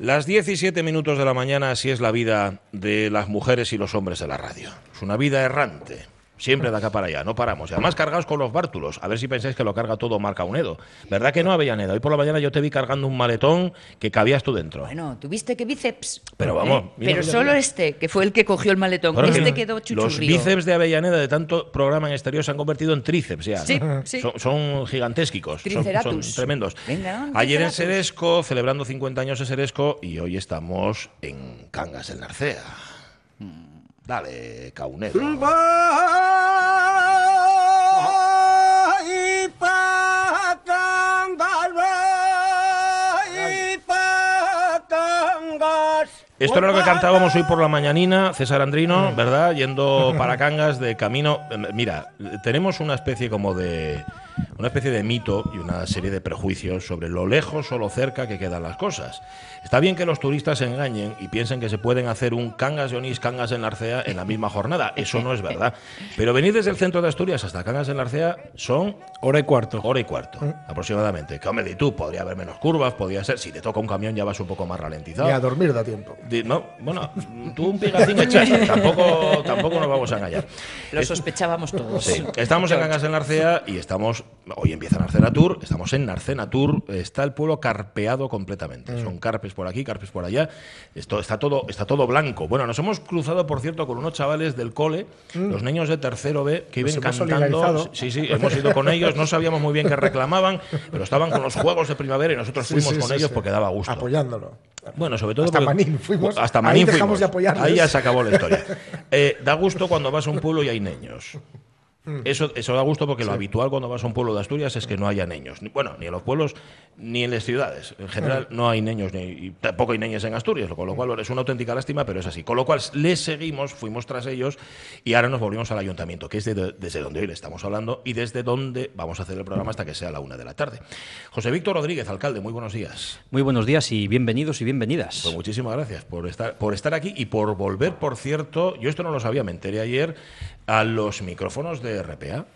Las 17 minutos de la mañana, así es la vida de las mujeres y los hombres de la radio. Es una vida errante. Siempre de acá para allá, no paramos. Y además cargados con los bártulos. A ver si pensáis que lo carga todo Marca Unedo. ¿Verdad que no, Avellaneda? Hoy por la mañana yo te vi cargando un maletón que cabías tú dentro. Bueno, tuviste que bíceps. Pero vamos, ¿Eh? Pero solo este, que fue el que cogió el maletón. Este que quedó chuchurrío. Los bíceps de Avellaneda de tanto programa en exterior se han convertido en tríceps ya. Sí, sí. Son, son gigantésquicos. Son, son tremendos. Venga, ¿no? Ayer en. Seresco, celebrando 50 años de Seresco, y hoy estamos en Cangas del Narcea. Dale, Caunedo. Esto era lo que cantábamos hoy por la mañanina, César Andrino, ¿verdad? Yendo para Cangas de camino. Mira, tenemos una especie como de. Una especie de mito y una serie de prejuicios sobre lo lejos o lo cerca que quedan las cosas. Está bien que los turistas se engañen y piensen que se pueden hacer un Cangas de Onís, Cangas en Narcea en la misma jornada. Eso no es verdad. Pero venir desde el centro de Asturias hasta Cangas en Narcea son Hora y cuarto. hora y cuarto, aproximadamente. Que hombre, di tú, podría haber menos curvas, podría ser. Si te toca un camión ya vas un poco más ralentizado. Ni a dormir da tiempo. Di- No, bueno, tú un echaste, tampoco, tampoco nos vamos a engañar. Lo sospechábamos todos. Sí, estamos en Cangas en Narcea y estamos, hoy empieza Narcena Tour, estamos en Narcena Tour, está el pueblo carpeado completamente, son carpes por aquí, carpes por allá, esto está todo, está todo blanco. Bueno, nos hemos cruzado, por cierto, con unos chavales del cole, los niños de tercero B, que iban cantando. Sí, sí, hemos ido con ellos, no sabíamos muy bien qué reclamaban, pero estaban con los juegos de primavera y nosotros fuimos sí, con sí, ellos porque daba gusto. Apoyándolo. Bueno, sobre todo Hasta Manín fuimos. Hasta Ahí Manín dejamos fuimos. de apoyarles. Ahí ya se acabó la historia. Eh, da gusto cuando vas a un pueblo y hay niños. Eso, eso da gusto porque lo habitual cuando vas a un pueblo de Asturias es que no haya niños. Ni- Bueno, ni en los pueblos ni en las ciudades. En general no hay niños ni, y tampoco hay niñas en Asturias, con lo cual es una auténtica lástima, pero es así. Con lo cual les seguimos, fuimos tras ellos y ahora nos volvimos al ayuntamiento, que es de- desde donde hoy le estamos hablando y desde donde vamos a hacer el programa hasta que sea la una de la tarde. José Víctor Rodríguez, alcalde, muy buenos días. Muy buenos días y bienvenidos y bienvenidas. Pues muchísimas gracias por estar, por estar aquí y por volver, por cierto, yo esto no lo sabía, me enteré ayer, a los micrófonos de RPA.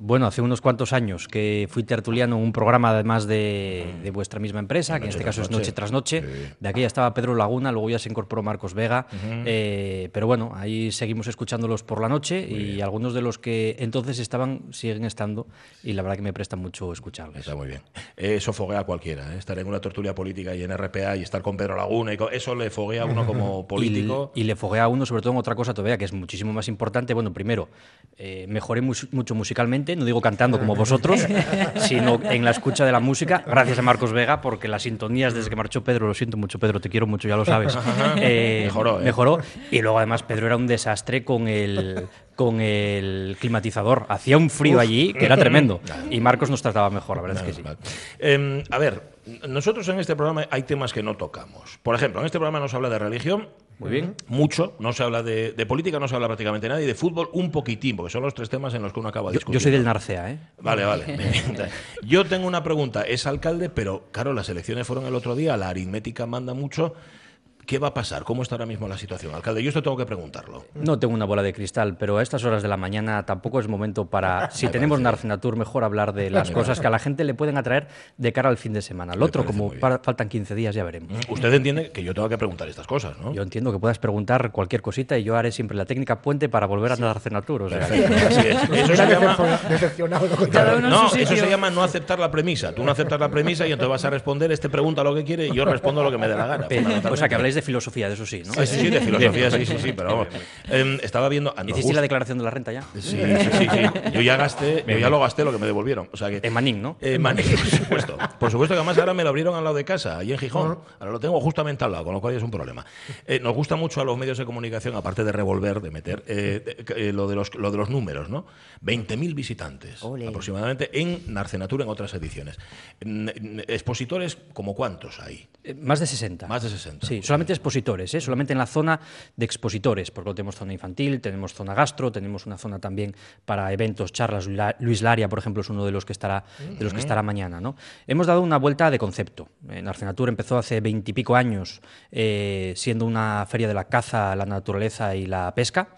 Bueno, hace unos cuantos años que fui tertuliano en un programa además de, de vuestra misma empresa, que en este caso es noche. Tras Noche. Sí. De aquella estaba Pedro Laguna, luego ya se incorporó Marcos Vega. eh, pero bueno, ahí seguimos escuchándolos por la noche y algunos de los que entonces estaban siguen estando y la verdad que me presta mucho escucharles. Está muy bien. Eso foguea a cualquiera, ¿eh? estar en una tertulia política y en RPA y estar con Pedro Laguna, y eso le foguea a uno como político. Y, y le foguea a uno, sobre todo en otra cosa todavía, que es muchísimo más importante. Bueno, primero, eh, mejoré mucho musicalmente, no digo cantando como vosotros, sino en la escucha de la música, gracias a Marcos Vega, porque las sintonías desde que marchó Pedro, lo siento mucho, Pedro, te quiero mucho, ya lo sabes. eh, Mejoró, ¿eh? Mejoró. Y luego, además, Pedro era un desastre con el. Con el climatizador. Hacía un frío allí que era tremendo. Y Marcos nos trataba mejor, la verdad es que sí. Em, a ver, nosotros en este programa hay temas que no tocamos. Por ejemplo, en este programa no se habla de religión. Muy bien. Mucho, no se habla de, de política, no se habla prácticamente nada, y de fútbol un poquitín, porque son los tres temas en los que uno acaba Yo, discutiendo. yo soy del Narcea, ¿eh? Vale, vale. Yo tengo una pregunta. Es alcalde, pero claro, las elecciones fueron el otro día, la aritmética manda mucho. ¿Qué va a pasar? ¿Cómo está ahora mismo la situación? Alcalde, yo esto tengo que preguntarlo. No tengo una bola de cristal, pero a estas horas de la mañana tampoco es momento para, si Me tenemos parece Narcenatur, mejor hablar de las cosas que a la gente le pueden atraer de cara al fin de semana. Lo otro, como para- faltan 15 días, ya veremos. Usted entiende que yo tengo que preguntar estas cosas, ¿no? Yo entiendo que puedas preguntar cualquier cosita y yo haré siempre la técnica puente para volver a Narcenatur. O sea, Perfecto, así es. Eso se llama... No, eso se llama no aceptar la premisa. Tú no aceptas la premisa y entonces vas a responder, este pregunta lo que quiere y yo respondo lo que me dé la gana. O sea, que habláis de filosofía, de eso sí, ¿no? Sí, sí, sí, de filosofía, sí, sí, sí, pero vamos. Em, estaba viendo... ah, nos ¿Hicisteis gusta- la declaración de la renta ya? Sí, sí, sí, sí. Yo ya gasté, yo ya lo gasté lo que me devolvieron. O sea que, En Manín, ¿no? Eh, Manín, por supuesto. Por supuesto que además ahora me lo abrieron al lado de casa, allí en Gijón. Ahora lo tengo justamente al lado, con lo cual es un problema. Eh, nos gusta mucho a los medios de comunicación, aparte de revolver, de meter, eh, eh, lo, de los, lo de los números, ¿no? 20.000 visitantes Ole. aproximadamente en Narcenatura en otras ediciones. Expositores, ¿como cuántos hay? Eh, Más de 60. Más de 60. Sí, solamente expositores, ¿eh? solamente en la zona de expositores, porque tenemos zona infantil, tenemos zona gastro, tenemos una zona también para eventos, charlas. La- Luis Laria, por ejemplo, es uno de los que estará, de los que estará mañana. ¿no? Hemos dado una vuelta de concepto. En Arcenatur empezó hace veintipico años eh, siendo una feria de la caza, la naturaleza y la pesca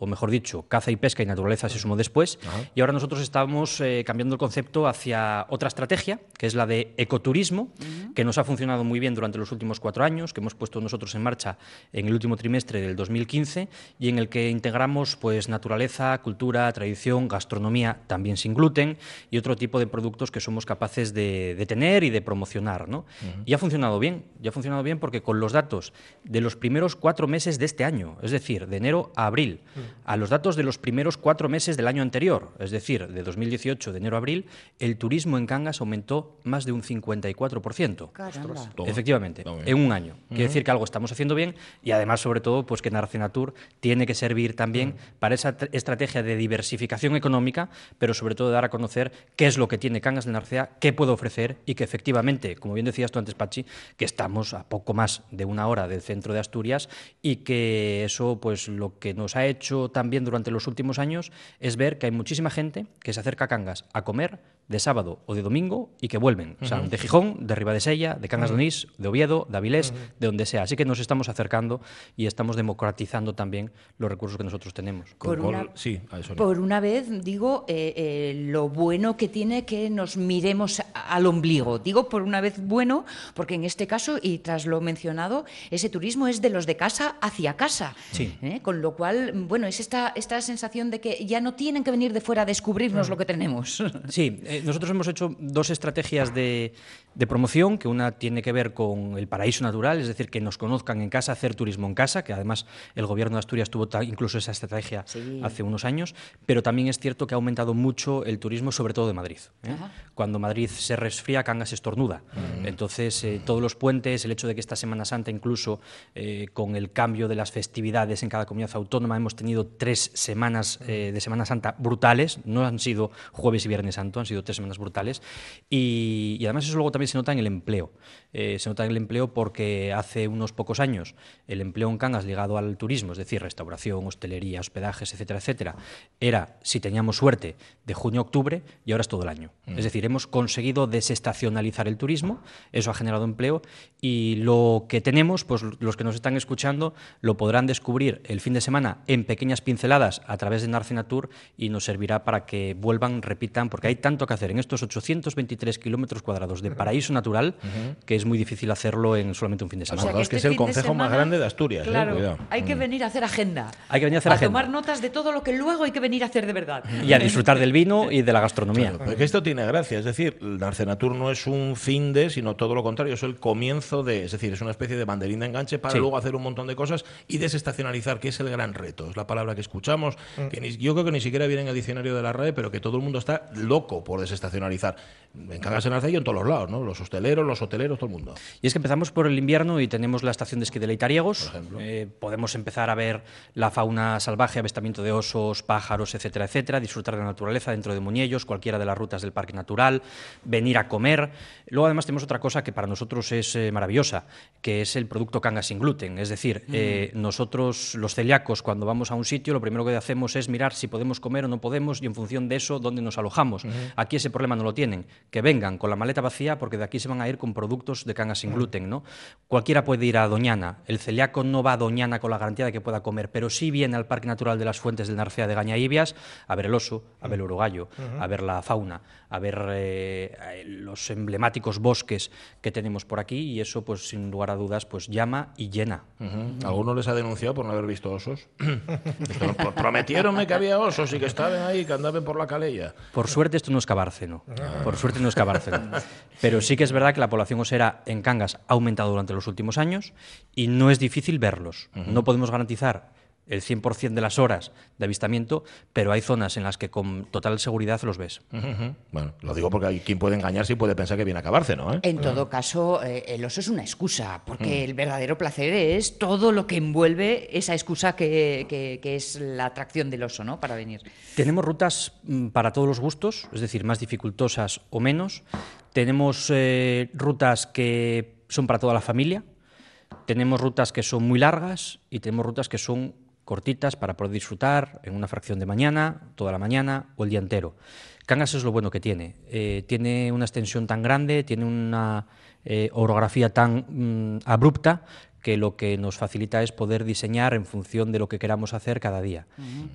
o mejor dicho, caza y pesca y naturaleza se sumó después, y ahora nosotros estamos eh, cambiando el concepto hacia otra estrategia, que es la de ecoturismo, que nos ha funcionado muy bien durante los últimos cuatro años, que hemos puesto nosotros en marcha en el último trimestre del 2015, y en el que integramos pues, naturaleza, cultura, tradición, gastronomía, también sin gluten, y otro tipo de productos que somos capaces de, de tener y de promocionar. ¿no? Y ha funcionado bien, y ha funcionado bien porque con los datos de los primeros cuatro meses de este año, es decir, de enero a abril, a los datos de los primeros cuatro meses del año anterior, es decir, de 2018, de enero a abril, el turismo en Cangas aumentó más de un 54%. Caramba. Efectivamente, en un año. Quiere decir que algo estamos haciendo bien y además, sobre todo, pues que Narcenatur tiene que servir también para esa tr- estrategia de diversificación económica, pero sobre todo de dar a conocer qué es lo que tiene Cangas de Narcea, qué puede ofrecer y que efectivamente, como bien decías tú antes, Pachi, que estamos a poco más de una hora del centro de Asturias y que eso, pues lo que nos ha hecho también durante los últimos años es ver que hay muchísima gente que se acerca a Cangas a comer de sábado o de domingo y que vuelven. O sea, de Gijón, de Ribadesella, de Cangas de Onís, de Oviedo, de Avilés, de donde sea. Así que nos estamos acercando y estamos democratizando también los recursos que nosotros tenemos. Por una- sí, a eso. Por una vez, digo, eh, eh, lo bueno que tiene que nos miremos al ombligo. Digo por una vez bueno, porque en este caso, y tras lo mencionado, ese turismo es de los de casa hacia casa. Sí. ¿eh? Con lo cual, bueno, es esta, esta sensación de que ya no tienen que venir de fuera a descubrirnos lo que tenemos. Sí, eh, nosotros hemos hecho dos estrategias de, de promoción, que una tiene que ver con el paraíso natural, es decir, que nos conozcan en casa, hacer turismo en casa, que además el gobierno de Asturias tuvo incluso esa estrategia Sí. hace unos años, pero también es cierto que ha aumentado mucho el turismo, sobre todo de Madrid. ¿eh? Cuando Madrid se resfría, Cangas estornuda. Entonces, eh, todos los puentes, el hecho de que esta Semana Santa, incluso eh, con el cambio de las festividades en cada comunidad autónoma, hemos tenido tres semanas eh, de Semana Santa brutales, no han sido jueves y viernes santo, han sido tres semanas brutales, y, y además eso luego también se nota en el empleo. Eh, se nota en el empleo porque hace unos pocos años el empleo en Cangas ligado al turismo, es decir, restauración, hostelería, hospedajes, etcétera, etcétera, era, si teníamos suerte, de junio a octubre y ahora es todo el año. Es decir, hemos conseguido desestacionalizar el turismo, eso ha generado empleo y lo que tenemos, pues los que nos están escuchando lo podrán descubrir el fin de semana en pequeñas pinceladas a través de Narcenatur y nos servirá para que vuelvan, repitan, porque hay tanto que hacer en estos 823 kilómetros cuadrados de paraíso natural que es muy difícil hacerlo en solamente un fin de semana. Acordaos que es el este de concejo más grande de Asturias, eh, Claro, hay que venir a hacer agenda. Hay que venir a hacer agenda. tomar notas de todo lo que luego hay que venir a hacer de verdad. Y a disfrutar del vino y de la gastronomía. Porque esto tiene gracia, es decir, el Narcenatur no es un fin de, sino todo lo contrario, es el comienzo de, es decir, es una especie de banderín de enganche para Sí. luego hacer un montón de cosas y desestacionalizar, que es el gran reto, es la palabra que escuchamos, que ni- yo creo que ni siquiera viene en el diccionario de la RAE, pero que todo el mundo está loco por desestacionalizar. En Cangas en Arcea y en todos los lados, ¿no? Los hosteleros, los hoteleros, todo el mundo. Y es que empezamos por el invierno y tenemos la estación de esquí de Leitariegos. Eh, podemos empezar a ver la fauna salvaje, avistamiento de osos, pájaros, etcétera, etcétera, disfrutar de la naturaleza dentro de Muñellos, cualquiera de las rutas del Parque Natural, venir a comer. Luego además tenemos otra cosa que para nosotros es eh, maravillosa, que es el producto canga sin gluten. Es decir, eh, nosotros los celíacos cuando vamos a un sitio lo primero que hacemos es mirar si podemos comer o no podemos y en función de eso dónde nos alojamos. Aquí ese problema no lo tienen. Que vengan con la maleta vacía porque de aquí se van a ir con productos de canga sin gluten. ¿no? Cualquiera puede ir a Doñana. El celíaco no va a Doñana con la garantía de que pueda comer, pero sí viene al Parque Natural de las Fuentes del Narcea de Gañaíbias a ver el oso, a ver el urogallo, a ver la fauna, a ver eh, los emblemáticos bosques que tenemos por aquí y eso, pues sin lugar a dudas, pues llama y llena. Ujú. Algunos les ha denunciado por no haber visto osos. Pro- Prometieronme que había osos y que estaban ahí, que andaban por la calella. Por suerte esto no es Cabárceno. Por suerte no es Cabárceno. Pero sí que es verdad que la población osera en Cangas ha aumentado durante los últimos años y no es difícil verlos. No podemos garantizar el 100% de las horas de avistamiento, pero hay zonas en las que con total seguridad los ves. Bueno, lo digo porque hay quien puede engañarse y puede pensar que viene a acabarse, ¿no? ¿Eh? En todo caso, eh, el oso es una excusa, porque el verdadero placer es todo lo que envuelve esa excusa que, que- que es la atracción del oso, ¿no? Para venir. Tenemos rutas mm, para todos los gustos, es decir, más dificultosas o menos. Tenemos eh, rutas que son para toda la familia. Tenemos rutas que son muy largas y tenemos rutas que son cortitas para poder disfrutar en una fracción de mañana, toda la mañana o el día entero. Cangas es lo bueno que tiene. Eh, tiene una extensión tan grande, tiene una eh, orografía tan mm, abrupta que lo que nos facilita es poder diseñar en función de lo que queramos hacer cada día.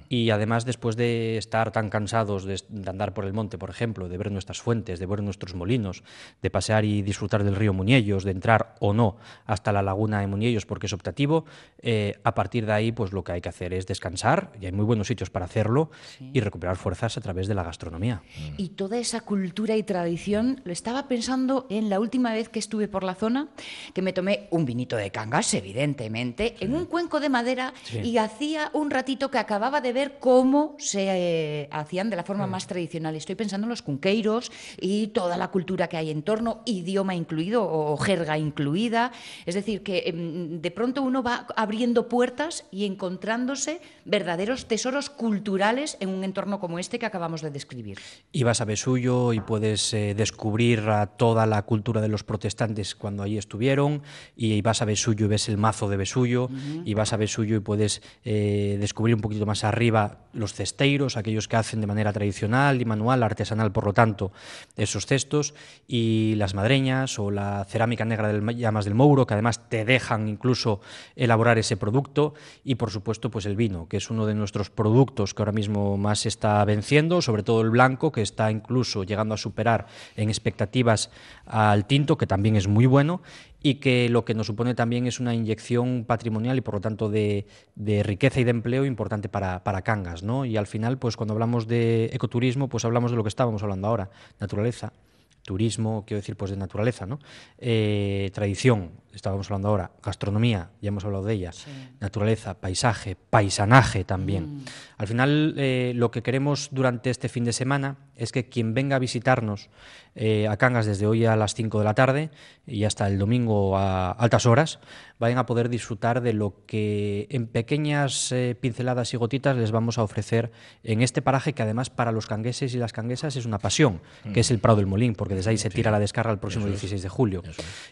Y además, después de estar tan cansados de, de andar por el monte, por ejemplo, de ver nuestras fuentes, de ver nuestros molinos, de pasear y disfrutar del río Muñellos, de entrar o no hasta la laguna de Muñellos porque es optativo, eh, a partir de ahí, pues lo que hay que hacer es descansar, y hay muy buenos sitios para hacerlo, y recuperar fuerzas a través de la gastronomía. Y toda esa cultura y tradición, lo estaba pensando en la última vez que estuve por la zona, que me tomé un vinito de Cangas, evidentemente, en un cuenco de madera y hacía un ratito que acababa de ver cómo se eh, hacían de la forma más tradicional. Estoy pensando en los cunqueiros y toda la cultura que hay en torno, idioma incluido o jerga incluida. Es decir, que em, de pronto uno va abriendo puertas y encontrándose verdaderos tesoros culturales en un entorno como este que acabamos de describir. Y vas a Besullo y puedes eh, descubrir a toda la cultura de los protestantes cuando allí estuvieron, y vas a Besullo y ves el mazo de Besullo, y vas a Besullo y puedes eh, descubrir un poquito más arriba los cesteiros, aquellos que hacen de manera tradicional y manual, artesanal, por lo tanto, esos cestos, y las madreñas o la cerámica negra del Llamas del Mouro, que además te dejan incluso elaborar ese producto, y por supuesto, pues el vino, que es uno de nuestros productos que ahora mismo más se está venciendo, sobre todo el blanco, que está incluso llegando a superar en expectativas al tinto, que también es muy bueno, y que lo que nos supone también es una inyección patrimonial y por lo tanto de, de riqueza y de empleo importante para, para, Cangas. ¿no? Y al final, pues cuando hablamos de ecoturismo, pues hablamos de lo que estábamos hablando ahora, naturaleza, turismo, quiero decir, pues de naturaleza, ¿no? Eh, tradición, estábamos hablando ahora, gastronomía, ya hemos hablado de ella, sí. naturaleza, paisaje, paisanaje también. Mm. Al final, eh, lo que queremos durante este fin de semana es que quien venga a visitarnos eh, a Cangas desde hoy a las 5 de la tarde y hasta el domingo a altas horas, vayan a poder disfrutar de lo que en pequeñas eh, pinceladas y gotitas les vamos a ofrecer en este paraje que además para los cangueses y las canguesas es una pasión, que es el Prado del Molín, porque desde ahí se tira la descarga el próximo 16 de julio.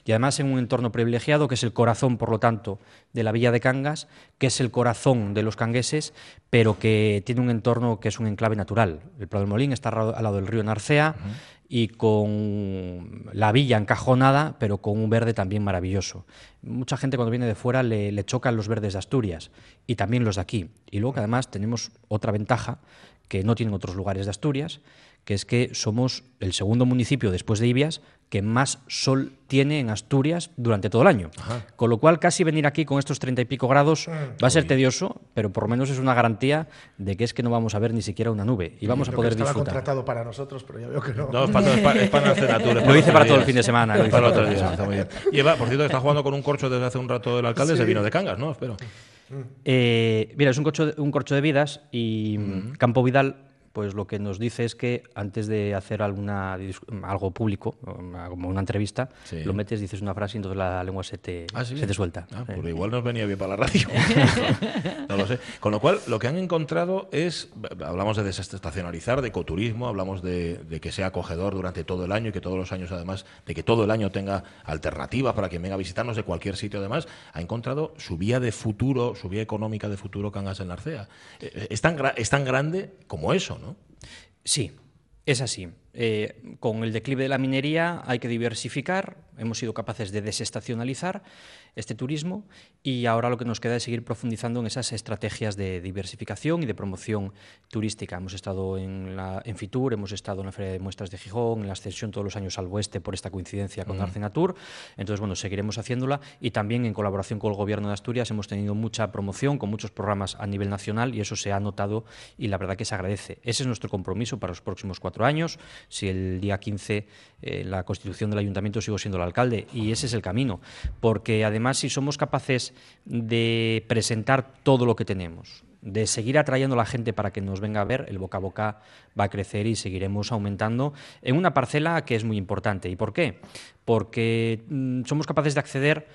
Y además en un entorno privilegiado que es el corazón, por lo tanto, de la villa de Cangas, que es el corazón de los cangueses, pero que tiene un entorno que es un enclave natural. El Prado del Molín está al lado del río Narcea, uh -huh y con la villa encajonada, pero con un verde también maravilloso. Mucha gente cuando viene de fuera le, le, chocan los verdes de Asturias y también los de aquí. Y luego que además tenemos otra ventaja que no tienen otros lugares de Asturias, que es que somos el segundo municipio después de Ibias que más sol tiene en Asturias durante todo el año. Ajá. Con lo cual, casi venir aquí con estos treinta y pico grados va a ser tedioso, pero por lo menos es una garantía de que es que no vamos a ver ni siquiera una nube y vamos a poder estaba disfrutar. contratado para nosotros, pero ya veo que no. No, es para, es para, es para la cenatura, es Lo hice para todo el fin de semana. lo hice Para días, está muy bien. Y Eva, por cierto, está jugando con un corcho desde hace un rato el alcalde, se vino de Cangas, ¿no? Espero. Eh, mira, es un corcho, de, un corcho de vidas y Campo Vidal pues lo que nos dice es que antes de hacer alguna algo público, como una entrevista, Sí. lo metes, dices una frase y entonces la lengua se te, Ah, ¿sí? se te suelta. Ah, pues igual nos venía bien para la radio. no lo sé. Con lo cual, lo que han encontrado es, hablamos de desestacionalizar, de ecoturismo, hablamos de, de que sea acogedor durante todo el año y que todos los años, además, de que todo el año tenga alternativas para quien venga a visitarnos de cualquier sitio, además, ha encontrado su vía de futuro, su vía económica de futuro Cangas en Narcea. Eh, Es tan, es tan grande como eso. Sí, es así. Eh, con el declive de la minería hay que diversificar, hemos sido capaces de desestacionalizar este turismo y ahora lo que nos queda es seguir profundizando en esas estrategias de diversificación y de promoción turística. Hemos estado en, la, en Fitur, hemos estado en la Feria de Muestras de Gijón, en la ascensión todos los años al oeste por esta coincidencia con Arcenatur. Entonces, bueno, seguiremos haciéndola y también en colaboración con el Gobierno de Asturias hemos tenido mucha promoción con muchos programas a nivel nacional y eso se ha notado y la verdad que se agradece. Ese es nuestro compromiso para los próximos cuatro años. Si el día 15 eh, la constitución del ayuntamiento sigo siendo el alcalde y ese es el camino, porque además si somos capaces de presentar todo lo que tenemos, de seguir atrayendo a la gente para que nos venga a ver, el boca a boca va a crecer y seguiremos aumentando en una parcela que es muy importante. ¿Y por qué? Porque mm, somos capaces de acceder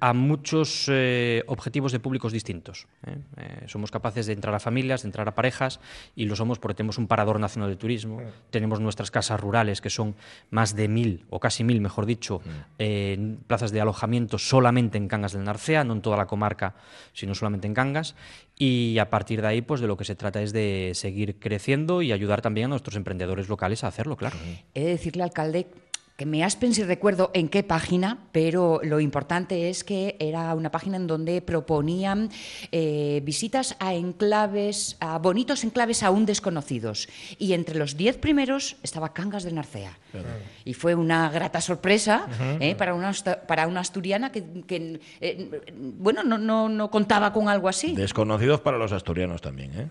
a muchos eh, objetivos de públicos distintos. ¿eh? Eh, somos capaces de entrar a familias, de entrar a parejas, y lo somos porque tenemos un parador nacional de turismo, tenemos nuestras casas rurales, que son más de mil, o casi mil, mejor dicho, eh, plazas de alojamiento solamente en Cangas del Narcea, no en toda la comarca, sino solamente en Cangas, y a partir de ahí, pues de lo que se trata es de seguir creciendo y ayudar también a nuestros emprendedores locales a hacerlo, claro. He de decirle, alcalde, que me aspen si recuerdo en qué página, pero lo importante es que era una página en donde proponían eh, visitas a enclaves, a bonitos enclaves aún desconocidos. Y entre los diez primeros estaba Cangas de Narcea. Y fue una grata sorpresa eh, para, una, para una asturiana que, que, eh, bueno, no, no, no contaba con algo así. Desconocidos para los asturianos también, ¿eh?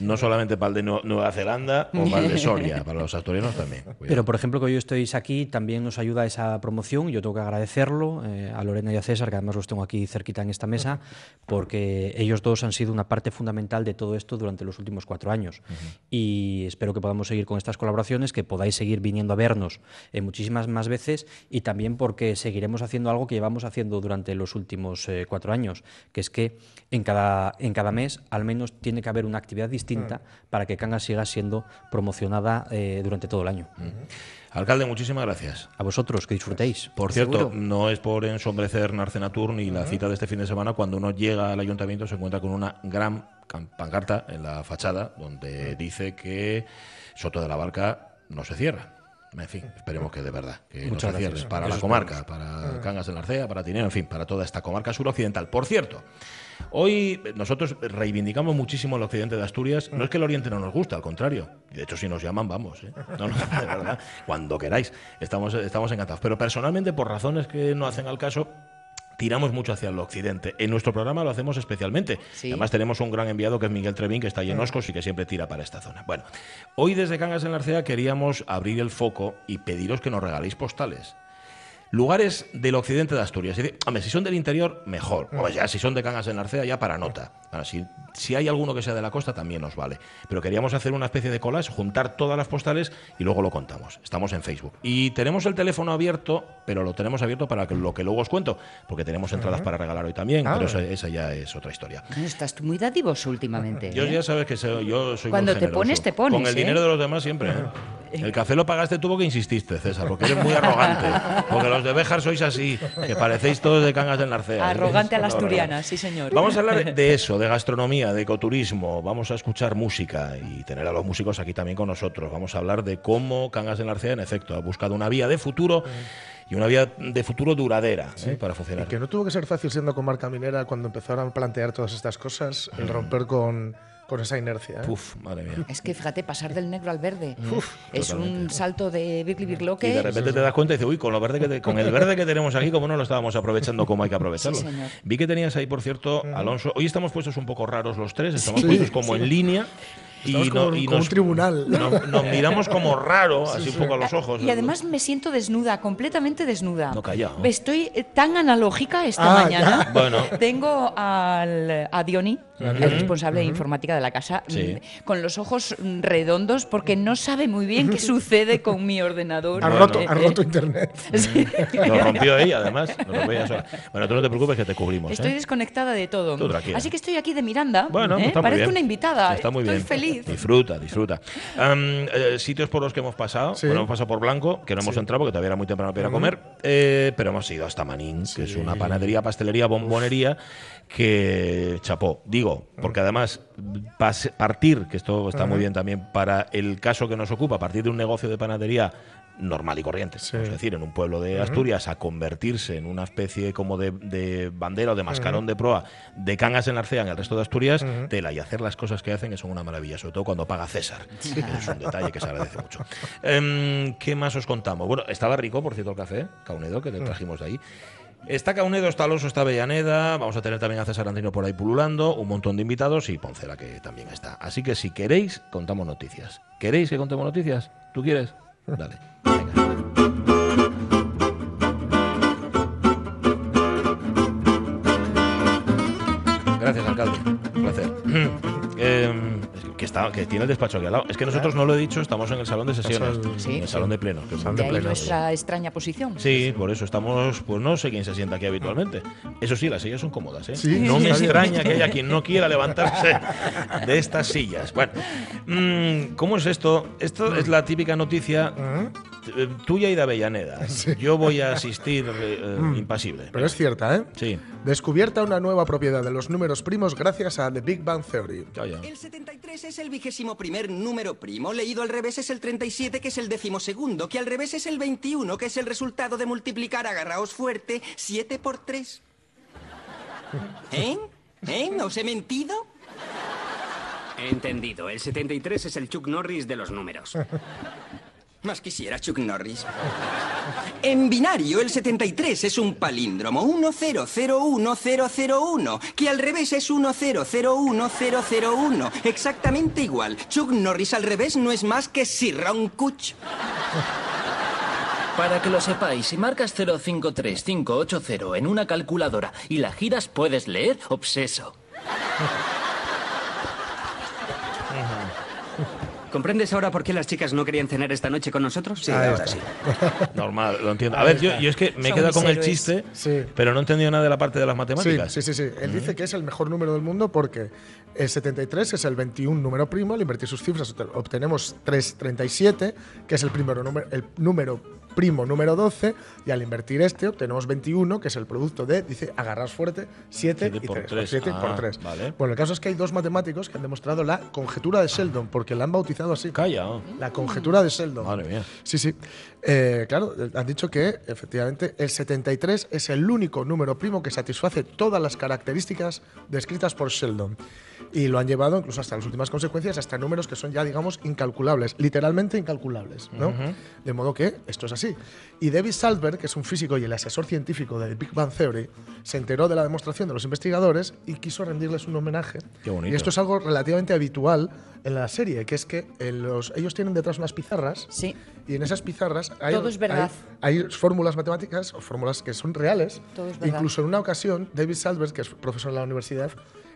No solamente para el de Nu- Nueva Zelanda o para el de Soria, para los asturianos también. Cuidado. Pero, por ejemplo, que hoy estéis aquí, también nos ayuda esa promoción. Yo tengo que agradecerlo eh, a Lorena y a César, que además los tengo aquí cerquita en esta mesa, porque ellos dos han sido una parte fundamental de todo esto durante los últimos cuatro años. Y espero que podamos seguir con estas colaboraciones, que podáis seguir viniendo a vernos eh, muchísimas más veces y también porque seguiremos haciendo algo que llevamos haciendo durante los últimos eh, cuatro años, que es que en cada, en cada mes al menos tiene que haber una actividad distinta para que Cangas siga siendo promocionada eh, durante todo el año. Alcalde, muchísimas gracias. A vosotros, que disfrutéis. Por cierto, Seguro. no es por ensombrecer Narcenatur ni la cita de este fin de semana. Cuando uno llega al ayuntamiento se encuentra con una gran pancarta en la fachada donde dice que Soto de la Barca no se cierra. En fin, esperemos que de verdad, que no Muchas se gracias. cierre para Eso la comarca, para Cangas de Narcea, para Tineo, en fin, para toda esta comarca suroccidental. Por cierto, hoy nosotros reivindicamos muchísimo el occidente de Asturias. No es que el oriente no nos gusta, al contrario. De hecho, si nos llaman, vamos. ¿eh? No, no, de verdad, cuando queráis. Estamos, estamos encantados. Pero personalmente, por razones que no hacen al caso, tiramos mucho hacia el occidente. En nuestro programa lo hacemos especialmente. Sí. Además tenemos un gran enviado que es Miguel Trevín, que está ahí en Oscos y que siempre tira para esta zona. Bueno, hoy desde Cangas en la Arcea queríamos abrir el foco y pediros que nos regaléis postales. Lugares del occidente de Asturias. Es decir, hombre, si son del interior, mejor. Hombre, ya, si son de Cangas en la Arcea, ya para nota. Bueno, si, si hay alguno que sea de la costa, también nos vale. Pero queríamos hacer una especie de collage, juntar todas las postales y luego lo contamos. Estamos en Facebook. Y tenemos el teléfono abierto, pero lo tenemos abierto para que- lo que luego os cuento, porque tenemos entradas para regalar hoy también, Ah. pero esa, esa ya es otra historia. Estás tú muy dadivoso últimamente. Yo ¿eh? ya sabes que soy- yo soy muy Cuando te pones, te pones, Con el ¿eh? dinero de los demás siempre. ¿eh? El café lo pagaste tú porque insististe, César, porque eres muy arrogante. Porque los de Béjar sois así, que parecéis todos de cangas del Narcea. ¿eh? Arrogante a la Es una asturiana, sí, señor. Vamos a hablar de eso, de gastronomía, de ecoturismo. Vamos a escuchar música y tener a los músicos aquí también con nosotros. Vamos a hablar de cómo Cangas del Narcea, en efecto, ha buscado una vía de futuro y una vía de futuro duradera ¿eh? para Y funcionar. que no tuvo que ser fácil siendo comarca minera cuando empezaron a plantear todas estas cosas, el romper con, con esa inercia. ¿eh? Uf, madre mía. Es que fíjate, pasar del negro al verde es un salto de Birli Y de Birloque. repente te das cuenta y dices, uy, con, lo verde que te- con el verde que tenemos aquí, como no lo estábamos aprovechando como hay que aprovecharlo. Sí, señor. Vi que tenías ahí, por cierto, Alonso. Hoy estamos puestos un poco raros los tres, estamos Sí, puestos como en línea. Estamos como como un tribunal. no- nos miramos como raro, así un poco a los ojos. Y además me siento desnuda, completamente desnuda. No, calla. Estoy eh, tan analógica esta Ah, mañana. ya. Bueno. Tengo al, a Diony, el responsable de informática de la casa, Sí. mm, con los ojos mm, redondos porque no sabe muy bien qué sucede con mi ordenador. Bueno. roto, Eh, eh, roto internet. sí. Lo rompió ella, además. Lo rompió ella. Bueno, tú no te preocupes que te cubrimos. Estoy ¿eh? desconectada de todo. Tú. Así que estoy aquí de Miranda. Bueno, ¿eh? está muy Parezco bien. una invitada. Está muy estoy bien. feliz. Disfruta, disfruta. Am, eh, sitios por los que hemos pasado. Sí. Bueno, hemos pasado por Blanco, que no hemos entrado porque todavía era muy temprano para ir a comer. eh, pero hemos ido hasta Manín, que es una panadería, pastelería, bombonería que chapó. Digo, porque además pas- partir, que esto está muy bien también para el caso que nos ocupa, partir de un negocio de panadería normal y corriente, Sí. es decir, en un pueblo de Asturias, a convertirse en una especie como de, de bandera o de mascarón de proa de Cangas en la Arcea en el resto de Asturias, tela y hacer las cosas que hacen que son una maravilla, sobre todo cuando paga César. Es un detalle que se agradece mucho. Em, ¿Qué más os contamos? Bueno, estaba rico, por cierto, el café, Caunedo, que le trajimos de ahí. Está Caunedo, está Alonso, está Avellaneda, vamos a tener también a César Andino por ahí pululando, un montón de invitados y Poncela que también está. Así que si queréis, contamos noticias. ¿Queréis que contemos noticias? ¿Tú quieres? Dale. Venga. Gracias, alcalde. Un placer. Eh, está, que tiene el despacho aquí al lado. Es que nosotros no lo he dicho, estamos en el salón de sesiones. Sí. En el salón de plenos. que es Salón De de ahí plenos. nuestra extraña posición. Sí, por eso estamos, pues no sé quién se sienta aquí habitualmente. Eso sí, las sillas son cómodas, ¿eh? Sí, no me extraña que haya quien no quiera levantarse de estas sillas. Bueno, mm, ¿cómo es esto? Esto es la típica noticia. Eh, tuya y de Avellaneda. Yo voy a asistir eh, eh, impasible. Pero es cierta, ¿eh? Sí. Descubierta una nueva propiedad de los números primos gracias a The Big Bang Theory. El 73 es el vigésimo primer número primo. Leído al revés es el 37, que es el décimo segundo. Que al revés es el 21, que es el resultado de multiplicar, agarraos fuerte, 7 por 3. ¿Eh? ¿Eh? ¿Os he mentido? Entendido. El 73 es el Chuck Norris de los números. Más quisiera Chuck Norris. En binario, el 73 es un palíndromo 1001001, que al revés es 1001001. Exactamente igual. Chuck Norris al revés no es más que Sirron Kuch. Para que lo sepáis, si marcas 053580 en una calculadora y la giras, puedes leer obseso. ¿Comprendes ahora por qué las chicas no querían cenar esta noche con nosotros? Sí, ahora sí. Normal, lo entiendo. A ver, yo, yo es que me he quedado con el chiste, Sí. pero no he entendido nada de la parte de las Sí, matemáticas. sí, sí, sí. Él dice que es el mejor número del mundo porque el 73 es el 21 número primo, al invertir sus cifras obte- obtenemos 337, que es el, primero el número primo número 12, y al invertir este obtenemos 21, que es el producto de, dice, agarraos fuerte, 7 Siete y por 3. tres. 7 Ah, por 3. vale. Bueno, el caso es que hay dos matemáticos que han demostrado la conjetura de Sheldon, porque la han bautizado así. Calla. La conjetura de Sheldon. Madre mía. Sí, sí. Eh, claro, han dicho que efectivamente el 73 es el único número primo que satisface todas las características descritas por Sheldon. Y lo han llevado incluso hasta las últimas consecuencias, hasta números que son ya, digamos, incalculables, literalmente incalculables. ¿no? De modo que esto es así. Y David Salberg, que es un físico y el asesor científico de Big Bang Theory, se enteró de la demostración de los investigadores y quiso rendirles un homenaje. Qué bonito. Y esto es algo relativamente habitual en la serie, que es que eh, los, ellos tienen detrás unas pizarras Sí. y en esas pizarras hay, Todo es verdad. hay, hay fórmulas matemáticas o fórmulas que son reales. Todo es verdad. Incluso en una ocasión, David Salvers, que es profesor en la universidad,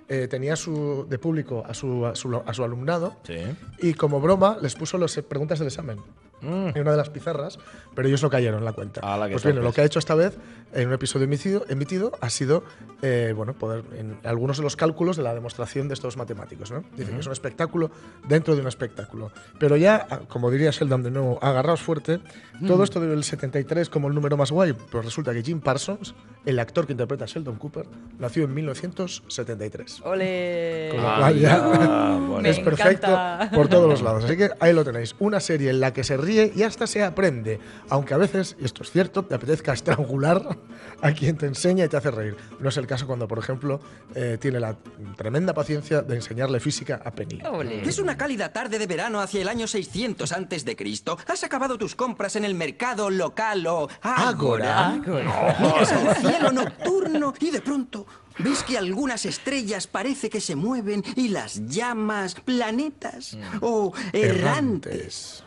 eh, tenía su, de público a su, a, su, a su alumnado Sí. y como broma les puso las preguntas del examen Mm. en una de las pizarras, pero ellos no cayeron en la cuenta. Ala, qué pues bien, lo que ha hecho esta vez en un episodio emitido, emitido ha sido eh, bueno, poder en algunos de los cálculos de la demostración de estos matemáticos. ¿no? Dicen que es un espectáculo dentro de un espectáculo. Pero ya, ah, como diría Sheldon de nuevo, agarraos fuerte, todo esto del 73 como el número más guay, pero resulta que Jim Parsons, el actor que interpreta a Sheldon Cooper, nació en 1973. ¡Ole! Ah, ya bueno. es Me perfecto encanta. por todos los lados. Así que ahí lo tenéis. Una serie en la que se ríe y hasta se aprende. Aunque a veces, y esto es cierto, te apetezca estrangular a quien te enseña y te hace reír. No es el caso cuando, por ejemplo, eh, tiene la tremenda paciencia de enseñarle física a Penny. Es una cálida tarde de verano hacia el año 600 antes de Cristo. Has acabado tus compras en el mercado local o ágora. Miras al cielo nocturno y de pronto ves que algunas estrellas parece que se mueven y las llamas planetas o errantes.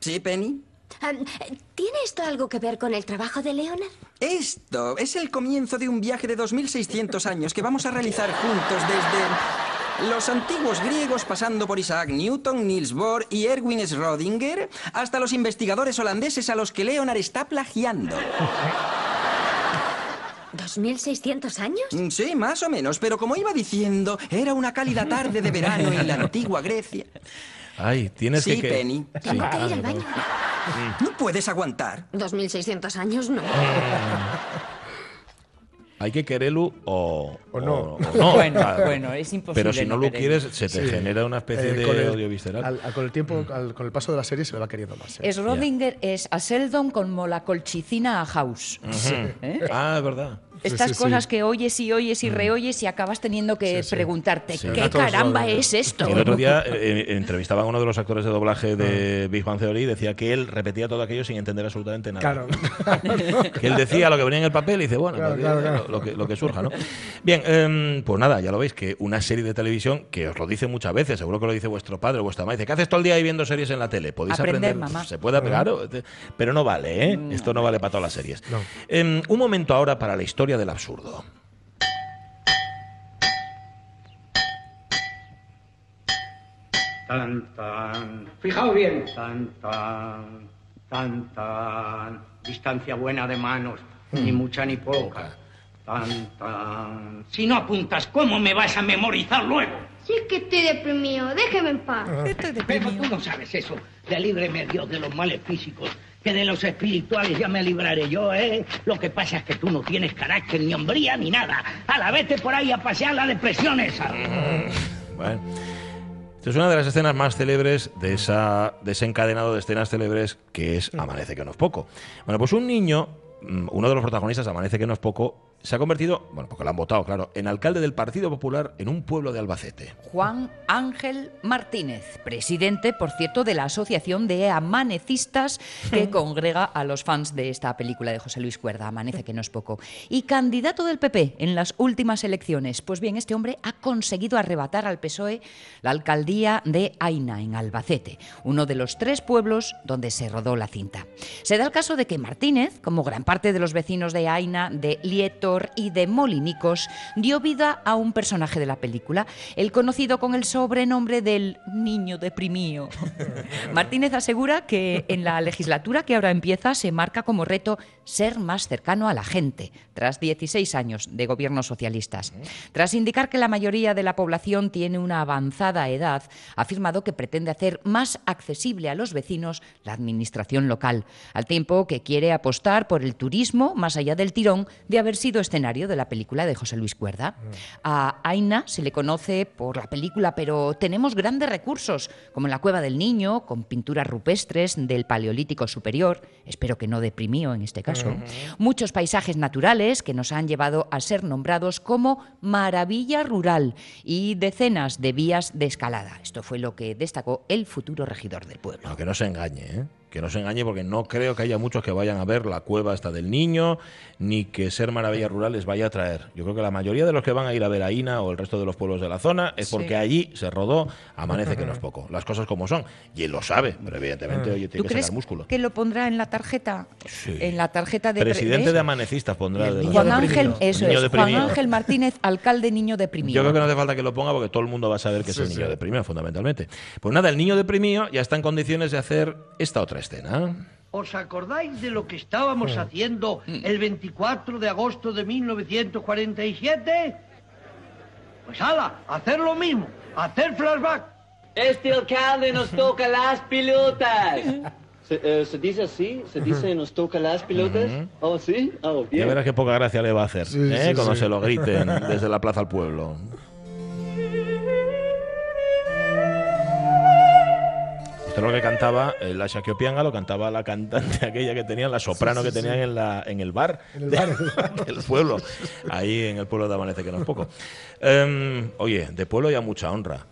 ¿Sí, Penny? ¿Tiene esto algo que ver con el trabajo de Leonard? Esto es el comienzo de un viaje de 2600 años que vamos a realizar juntos desde los antiguos griegos pasando por Isaac Newton, Niels Bohr y Erwin Schrödinger hasta los investigadores holandeses a los que Leonard está plagiando. ¿2600 años? Mm, Sí, más o menos, pero como iba diciendo, era una cálida tarde de verano en la antigua Grecia. Ay, tienes Sí, que. Penny. Tengo que ir al baño. No puedes aguantar. 2600 años no. Hay que quererlo o, O no. o no. Bueno, Claro. bueno, es imposible Pero si no no lo quererlo. quieres, se te Sí. genera una especie Eh, de con el- odio visceral. al- al- con el tiempo, al- con el paso de la serie se le va queriendo más. ¿eh? Schrödinger es a Sheldon como la colchicina a House. ¿Eh? Ah, es verdad. Estas sí, sí. cosas que oyes y oyes y reoyes y acabas teniendo que Sí, sí. preguntarte, Sí. ¿qué caramba es esto? El otro día eh, eh, entrevistaban a uno de los actores de doblaje de Big Bang Theory y decía que él repetía todo aquello sin entender absolutamente nada. Claro. Que él decía lo que venía en el papel y dice, bueno, Claro, claro, claro. Lo, que, lo que surja, ¿no? Bien, em, pues nada, ya lo veis, que una serie de televisión que os lo dice muchas veces, seguro que lo dice vuestro padre o vuestra madre, dice, ¿qué haces todo el día ahí viendo series en la tele? Podéis Aprender, aprender, mamá. se puede claro, te- pero no vale, ¿eh? Esto no vale para todas las series. No. Em, un momento ahora para la historia del absurdo. Tan, tan. Fijaos bien. Tan, tan. Tan, tan. Distancia buena de manos. Ni mucha ni poca. Tan, tan. Si no apuntas, ¿cómo me vas a memorizar luego? Sí, Es que estoy deprimido, déjeme en paz. Pero tú no sabes eso. De líbreme Dios de los males físicos, que de los espirituales ya me libraré yo, ¿eh? Lo que pasa es que tú no tienes carácter, ni hombría, ni nada. A la vete por ahí a pasear la depresión esa. Bueno. Esta es una de las escenas más célebres de esa desencadenado de escenas célebres que es Amanece que no es poco. Bueno, pues un niño, mm, uno de los protagonistas Amanece que no es poco, se ha convertido, bueno, porque lo han votado, claro, en alcalde del Partido Popular en un pueblo de Albacete. Juan Ángel Martínez, presidente, por cierto, de la Asociación de Amanecistas que congrega a los fans de esta película de José Luis Cuerda, Amanece que no es poco, y candidato del PP en las últimas elecciones. Pues bien, este hombre ha conseguido arrebatar al PSOE la alcaldía de Aina, en Albacete, uno de los tres pueblos donde se rodó la cinta. Se da el caso de que Martínez, como gran parte de los vecinos de Aina, de Lieto, y de Molinicos, dio vida a un personaje de la película, el conocido con el sobrenombre del niño deprimido. Martínez asegura que en la legislatura que ahora empieza se marca como reto ser más cercano a la gente, tras 16 años de gobiernos socialistas. Tras indicar que la mayoría de la población tiene una avanzada edad, ha afirmado que pretende hacer más accesible a los vecinos la administración local, al tiempo que quiere apostar por el turismo más allá del tirón de haber sido escenario de la película de José Luis Cuerda. A Aina se le conoce por la película, pero tenemos grandes recursos, como en la Cueva del Niño, con pinturas rupestres del Paleolítico Superior, espero que no deprimió en este caso, muchos paisajes naturales que nos han llevado a ser nombrados como maravilla rural y decenas de vías de escalada. Esto fue lo que destacó el futuro regidor del pueblo. No, que no se engañe, ¿eh? Que no se engañe porque no creo que haya muchos que vayan a ver la cueva esta del niño, ni que ser maravilla rural les vaya a traer. Yo creo que la mayoría de los que van a ir a ver a Ina o el resto de los pueblos de la zona es Sí. porque allí se rodó Amanece que no es poco. Las cosas como son. Y él lo sabe, pero evidentemente oye, ¿Tú tiene que crees sacar músculo. que lo pondrá en la tarjeta? En la tarjeta de Presidente de Amanecistas pondrá. de Juan Ángel, eso Niño es, Juan. Ángel Martínez, alcalde niño deprimido. Yo creo que no hace falta que lo ponga porque todo el mundo va a saber que es Sí, el niño sí. deprimido, fundamentalmente. Pues nada, el niño deprimido ya está en condiciones de hacer esta otra escena. ¿Os acordáis de lo que estábamos haciendo el 24 de agosto de 1947? Pues ala, hacer lo mismo, hacer flashback. Este alcalde nos toca las pilotas. ¿Se, eh, ¿se dice así? ¿Se dice nos toca las pilotas? ¿Oh, sí? Oh, Ya bien. verás qué poca gracia le va a hacer Sí, ¿eh? sí, cuando sí. se lo griten desde la plaza al pueblo. Esto es lo que cantaba eh, la Shakiopianga, lo cantaba la cantante aquella que tenían, la soprano Sí, sí, que tenían sí. en, la, en el bar, En el de- del pueblo, ahí en el pueblo de Amanece, que no es poco. Em, oye, de pueblo ya mucha honra.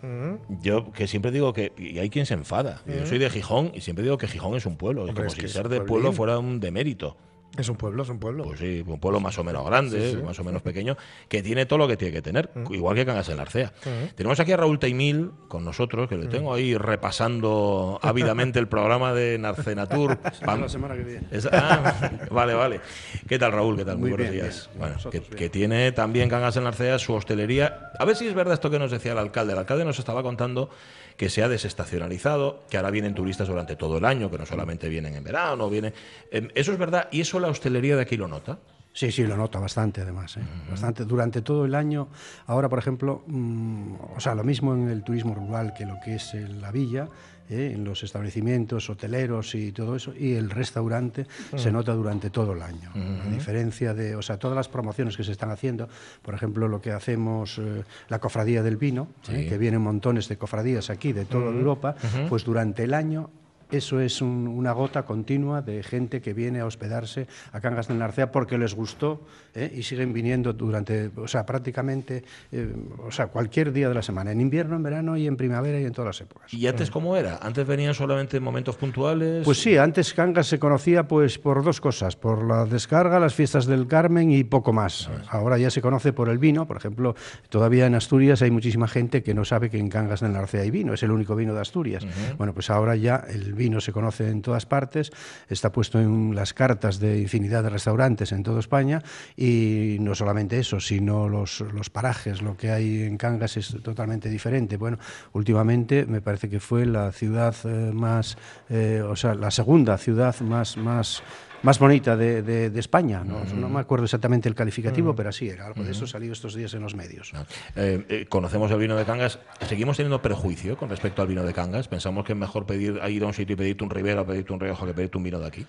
Yo que siempre digo que, y hay quien se enfada, yo soy de Gijón y siempre digo que Gijón es un pueblo, Hombre, como es si que ser de pueblo fuera un demérito. Es un pueblo, es un pueblo. Pues sí, un pueblo más o menos grande, Sí, sí. más o menos pequeño, que tiene todo lo que tiene que tener, igual que Cangas en Arcea. Ujú. Tenemos aquí a Raúl Taimil con nosotros, que le tengo ahí repasando ávidamente el programa de Narcenatur. Vam- la semana que viene. Es- ah, vale, vale. ¿Qué tal, Raúl? ¿Qué tal? Muy, Muy buenos bien, días. bien. Bueno, Nosotros que, tiene también Cangas en Arcea su hostelería. A ver si es verdad esto que nos decía el alcalde. El alcalde nos estaba contando que se ha desestacionalizado, que ahora vienen turistas durante todo el año, que no solamente vienen en verano, vienen... Em, ¿Eso es verdad? ¿Y eso la hostelería de aquí lo nota? Sí, sí, lo nota bastante además. ¿eh? Bastante durante todo el año. Ahora, por ejemplo, mm, o sea, lo mismo en el turismo rural que lo que es la villa, ¿eh? en los establecimientos hoteleros y todo eso, y el restaurante se Mm. nota durante todo el año. A diferencia de, o sea, todas las promociones que se están haciendo, por ejemplo, lo que hacemos, eh, la cofradía del vino, ¿eh? Sí. que vienen montones de cofradías aquí de toda. Europa, pues durante el año eso es un- una gota continua de gente que viene a hospedarse a Cangas del Narcea porque les gustó ¿eh? y siguen viniendo durante, o sea, prácticamente, eh, o sea, cualquier día de la semana, en invierno, en verano y en primavera y en todas las épocas. ¿Y antes cómo era? ¿Antes venían solamente en momentos puntuales? Pues sí, antes Cangas se conocía pues por dos cosas, por la descarga, las fiestas del Carmen y poco más. Ahora ya se conoce por el vino, por ejemplo, todavía en Asturias hay muchísima gente que no sabe que en Cangas del Narcea hay vino, es el único vino de Asturias. Bueno, pues ahora ya el vino se conoce en todas partes, está puesto en las cartas de infinidad de restaurantes en toda España y no solamente eso, sino los, los parajes, lo que hay en Cangas es totalmente diferente. Bueno, últimamente me parece que fue la ciudad eh, más, eh, o sea, la segunda ciudad más, más más bonita de, de- de España. ¿no? No me acuerdo exactamente el calificativo, pero así era. Algo de eso salió estos días en los medios. Eh, eh, conocemos el vino de Cangas. ¿Seguimos teniendo prejuicio con respecto al vino de Cangas? ¿Pensamos que es mejor pedir, ir a un sitio y pedirte un Ribera o pedirte un Rioja que pedirte un vino de aquí?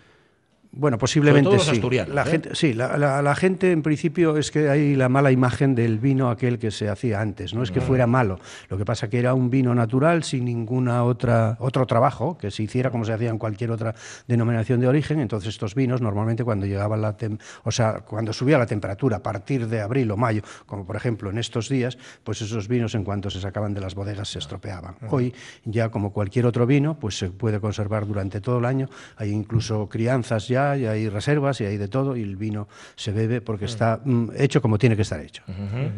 Bueno, posiblemente los sí. la ¿eh? gente, sí, la, la- la gente en principio es que hay la mala imagen del vino aquel que se hacía antes. No es que Mm. fuera malo, lo que pasa que era un vino natural sin ninguna otra otro trabajo que se hiciera como se hacía en cualquier otra denominación de origen. Entonces estos vinos normalmente cuando llegaba la tem- o sea, cuando subía la temperatura a partir de abril o mayo, como por ejemplo en estos días, pues esos vinos en cuanto se sacaban de las bodegas se estropeaban. Hoy ya como cualquier otro vino, pues se puede conservar durante todo el año. Hay incluso crianzas ya, y hay reservas y hay de todo y el vino se bebe porque está mm, hecho como tiene que estar hecho.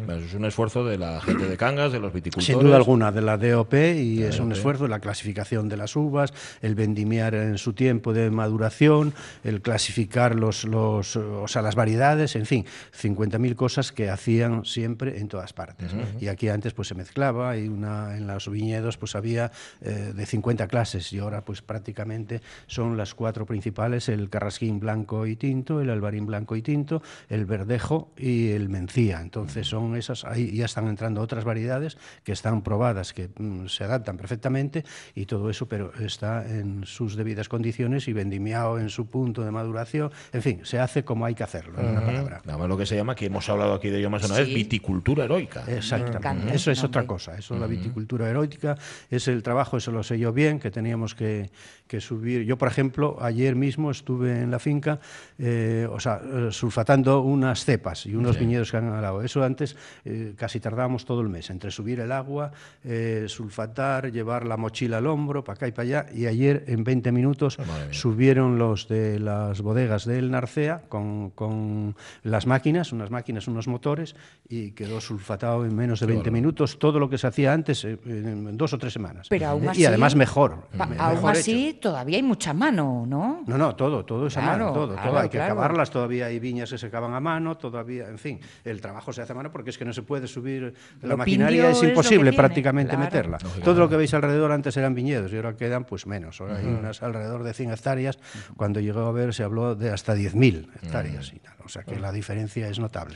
Es un esfuerzo de la gente de Cangas, de los viticultores. Sin duda alguna, de la DOP y es un esfuerzo, la clasificación de las uvas, el vendimiar en su tiempo de maduración, el clasificar los, los, o sea, las variedades, en fin, 50.000 cosas que hacían siempre en todas partes. Y aquí antes pues se mezclaba y una, en los viñedos pues había eh, de 50 clases y ahora pues prácticamente son las cuatro principales, el carrasquín blanco y tinto, el albarín blanco y tinto, el verdejo y el mencía. Entonces son esas, ahí ya están entrando otras variedades que están probadas, que mm, se adaptan perfectamente y todo eso, pero está en sus debidas condiciones y vendimiado en su punto de maduración. En fin, se hace como hay que hacerlo, en una palabra. Además, lo que se llama, que hemos hablado aquí de ello más una vez, Sí. viticultura heroica. Exactamente. Eso es otra cosa. Eso la viticultura erótica es el trabajo, eso lo sé yo bien, que teníamos que, que subir. Yo, por ejemplo, ayer mismo estuve en la finca, eh, o sea, eh, sulfatando unas cepas y unos Sí. viñedos que han al lado. Eso antes eh, casi tardábamos todo el mes, entre subir el agua, eh, sulfatar, llevar la mochila al hombro, para acá y para allá. Y ayer, en 20 minutos, subieron los de las bodegas del Narcea con, con las máquinas, unas máquinas, unos motores, y quedó sulfatado en menos de 20 minutos todo lo que se hacía antes eh, en dos o tres semanas. Pero aún así, y además mejor. Pa- aún hecho. Todavía hay mucha mano, ¿no? No, no, todo, todo es a mano, todo, claro, todo. Hay que claro. cavarlas, todavía hay viñas que se cavan a mano, todavía, en fin, el trabajo se hace a mano porque es que no se puede subir, la Lo maquinaria pindio es es imposible tiene, prácticamente claro. meterla. Todo lo que veis alrededor antes eran viñedos y ahora quedan pues menos. Ahora hay unas alrededor de 100 hectáreas, cuando llegó a ver se habló de hasta 10.000 hectáreas y tal. O sea que la diferencia es notable.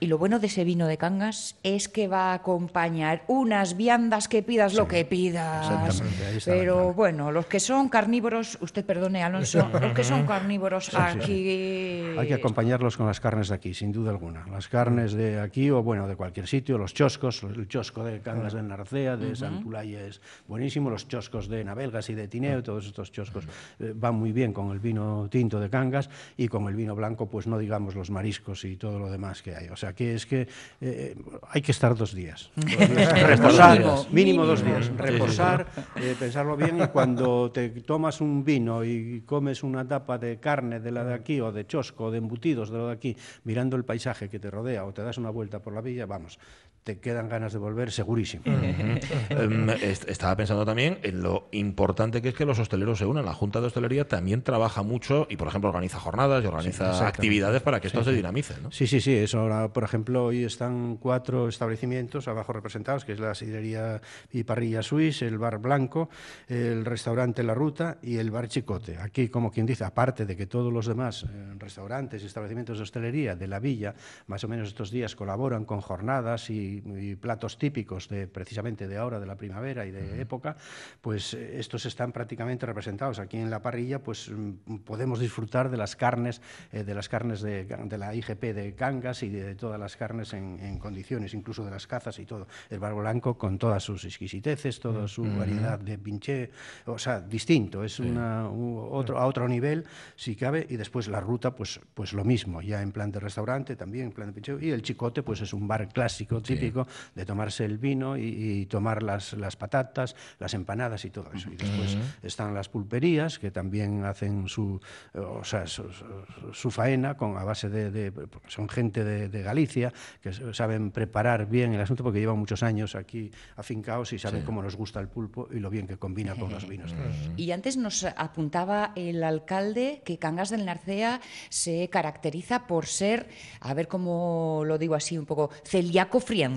Y lo bueno de ese vino de Cangas es que va a acompañar unas viandas que pidas lo que pidas. exactamente, ahí está la Pero bueno, los que son carnívoros, usted perdone, Alonso, los que son carnívoros Sí, sí, sí. aquí. Hay que acompañarlos con las carnes de aquí, sin duda alguna. Las carnes de aquí o bueno, de cualquier sitio, los choscos, el chosco de Cangas del Narcea, de. Santulaya es buenísimo, los choscos de Navelgas y de Tineo, todos estos choscos eh, van muy bien con el vino tinto de Cangas y con el vino blanco, pues no digamos los mariscos y todo lo demás que hay. O sea que es que eh, hay que estar dos días. Dos días, reposar, Mínimo, mínimo dos días, reposar, eh, pensarlo bien y cuando te tomas un vino y comes una tapa de carne de la de aquí o de chosco o de embutidos de lo de aquí, mirando el paisaje que te rodea o te das una vuelta por la villa, vamos, te quedan ganas de volver segurísimo. Em, est- estaba pensando también en lo importante que es que los hosteleros se unan. La Junta de Hostelería también trabaja mucho y, por ejemplo, organiza jornadas y organiza exactamente. actividades para que esto Sí, se sí. dinamice. ¿no? Sí, sí, sí. Eso ahora, por ejemplo, hoy están cuatro establecimientos abajo representados, que es la sidrería y parrilla Suisse, el bar Blanco, el restaurante La Ruta y el bar Chicote. Aquí, como quien dice, aparte de que todos los demás eh, restaurantes y establecimientos de hostelería de la villa, más o menos estos días colaboran con jornadas y, y platos típicos de precisamente de ahora, de la primavera y de época, pues eh, estos están prácticamente representados. Aquí en la parrilla, pues mm, podemos disfrutar de las carnes, eh, de las carnes de, de la IGP de Cangas y de todas las carnes en, en condiciones, incluso de las cazas y todo. El bar blanco con todas sus exquisiteces, toda su Ujú. variedad de pinché, o sea, distinto, es una, u- otro, a otro nivel, si cabe, y después la ruta, pues, pues lo mismo, ya en plan de restaurante también, en plan de pincheo, y el chicote, pues es un bar clásico, típico, de tomarse el vino y, y tomar las, las patatas, las empanadas y todo eso. Y después están las pulperías, que también hacen su, eh, o sea, su, su- su faena con, a base de, son gente de, de Galicia, que saben preparar bien el asunto, porque llevan muchos años aquí afincados y saben Sí. cómo nos gusta el pulpo y lo bien que combina con los vinos. también. Y antes nos apuntaba el alcalde que Cangas del Narcea se caracteriza por ser, a ver cómo lo digo así un poco, celíaco friendly.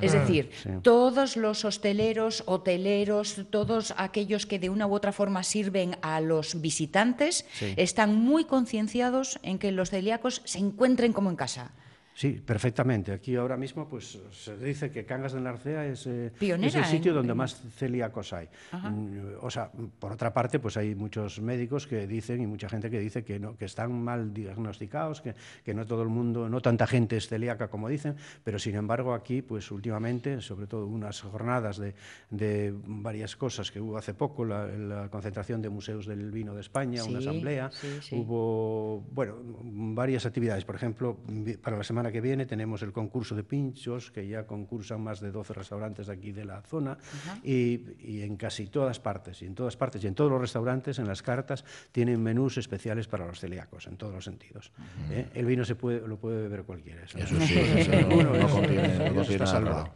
Es decir, Sí. todos los hosteleros, hoteleros, todos aquellos que de una u otra forma sirven a los visitantes, Sí. están muy concienciados en que los celíacos se encuentren como en casa. Sí, perfectamente. Aquí ahora mismo pues se dice que Cangas de Narcea es, eh, es el sitio en- donde más celíacos hay. Ajá. Mm, O sea, por otra parte, pues hay muchos médicos que dicen y mucha gente que dice que no, que están mal diagnosticados, que, que no todo el mundo, no tanta gente es celíaca como dicen, pero sin embargo aquí, pues últimamente, sobre todo unas jornadas de, de varias cosas que hubo hace poco, la, la concentración de museos del vino de España, una Sí, asamblea, sí, sí. hubo bueno varias actividades. Por ejemplo, para la semana que viene tenemos el concurso de pinchos, que ya concursan más de 12 restaurantes de aquí de la zona, y, y en casi todas partes, y en todas partes, y en todos los restaurantes, en las cartas, tienen menús especiales para los celíacos, en todos los sentidos. ¿eh? El vino se puede, lo puede beber cualquiera. Eso sí, eso no, Bueno, no contiene, no está salvado.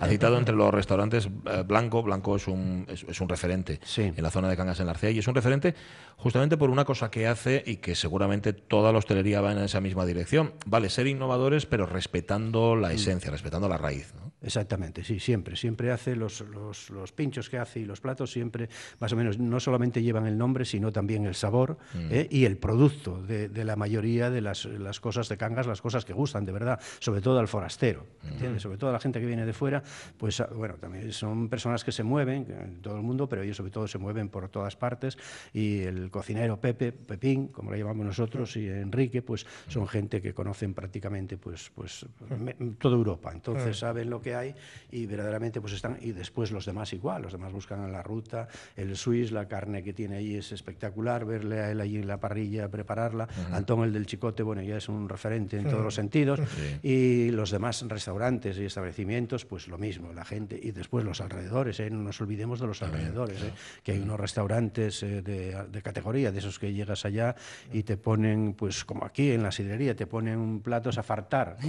Ha citado entre los restaurantes eh, Blanco. Blanco es un, es, es un referente en la zona de Cangas en la Arcea y es un referente justamente por una cosa que hace y que seguramente toda la hostelería va en esa misma dirección. Vale, ser pero respetando la esencia, respetando la raíz. ¿no? Exactamente, sí, siempre. Siempre hace los, los, los pinchos que hace y los platos, siempre más o menos, no solamente llevan el nombre, sino también el sabor Mm. ¿eh? y el producto de, de la mayoría de las, las cosas de Cangas, las cosas que gustan de verdad, sobre todo al forastero, ¿entiendes? Sobre todo a la gente que viene de fuera, pues ah, bueno, también son personas que se mueven en todo el mundo, pero ellos sobre todo se mueven por todas partes y el cocinero Pepe, Pepín, como le llamamos nosotros, y Enrique, pues son gente que conocen prácticamente pues, pues me- toda Europa, entonces saben lo que hay y verdaderamente pues están y después los demás igual, los demás buscan en la ruta, el Swiss, la carne que tiene ahí es espectacular, verle a él allí en la parrilla prepararla, Antón el del Chicote, bueno, ya es un referente en todos los sentidos y los demás restaurantes y establecimientos, pues lo mismo, la gente y después los alrededores, ¿eh? no nos olvidemos de los alrededores, ¿eh? que hay unos restaurantes eh, de, de categoría, de esos que llegas allá y te ponen, pues como aquí en la sidrería, te ponen platos a fartar.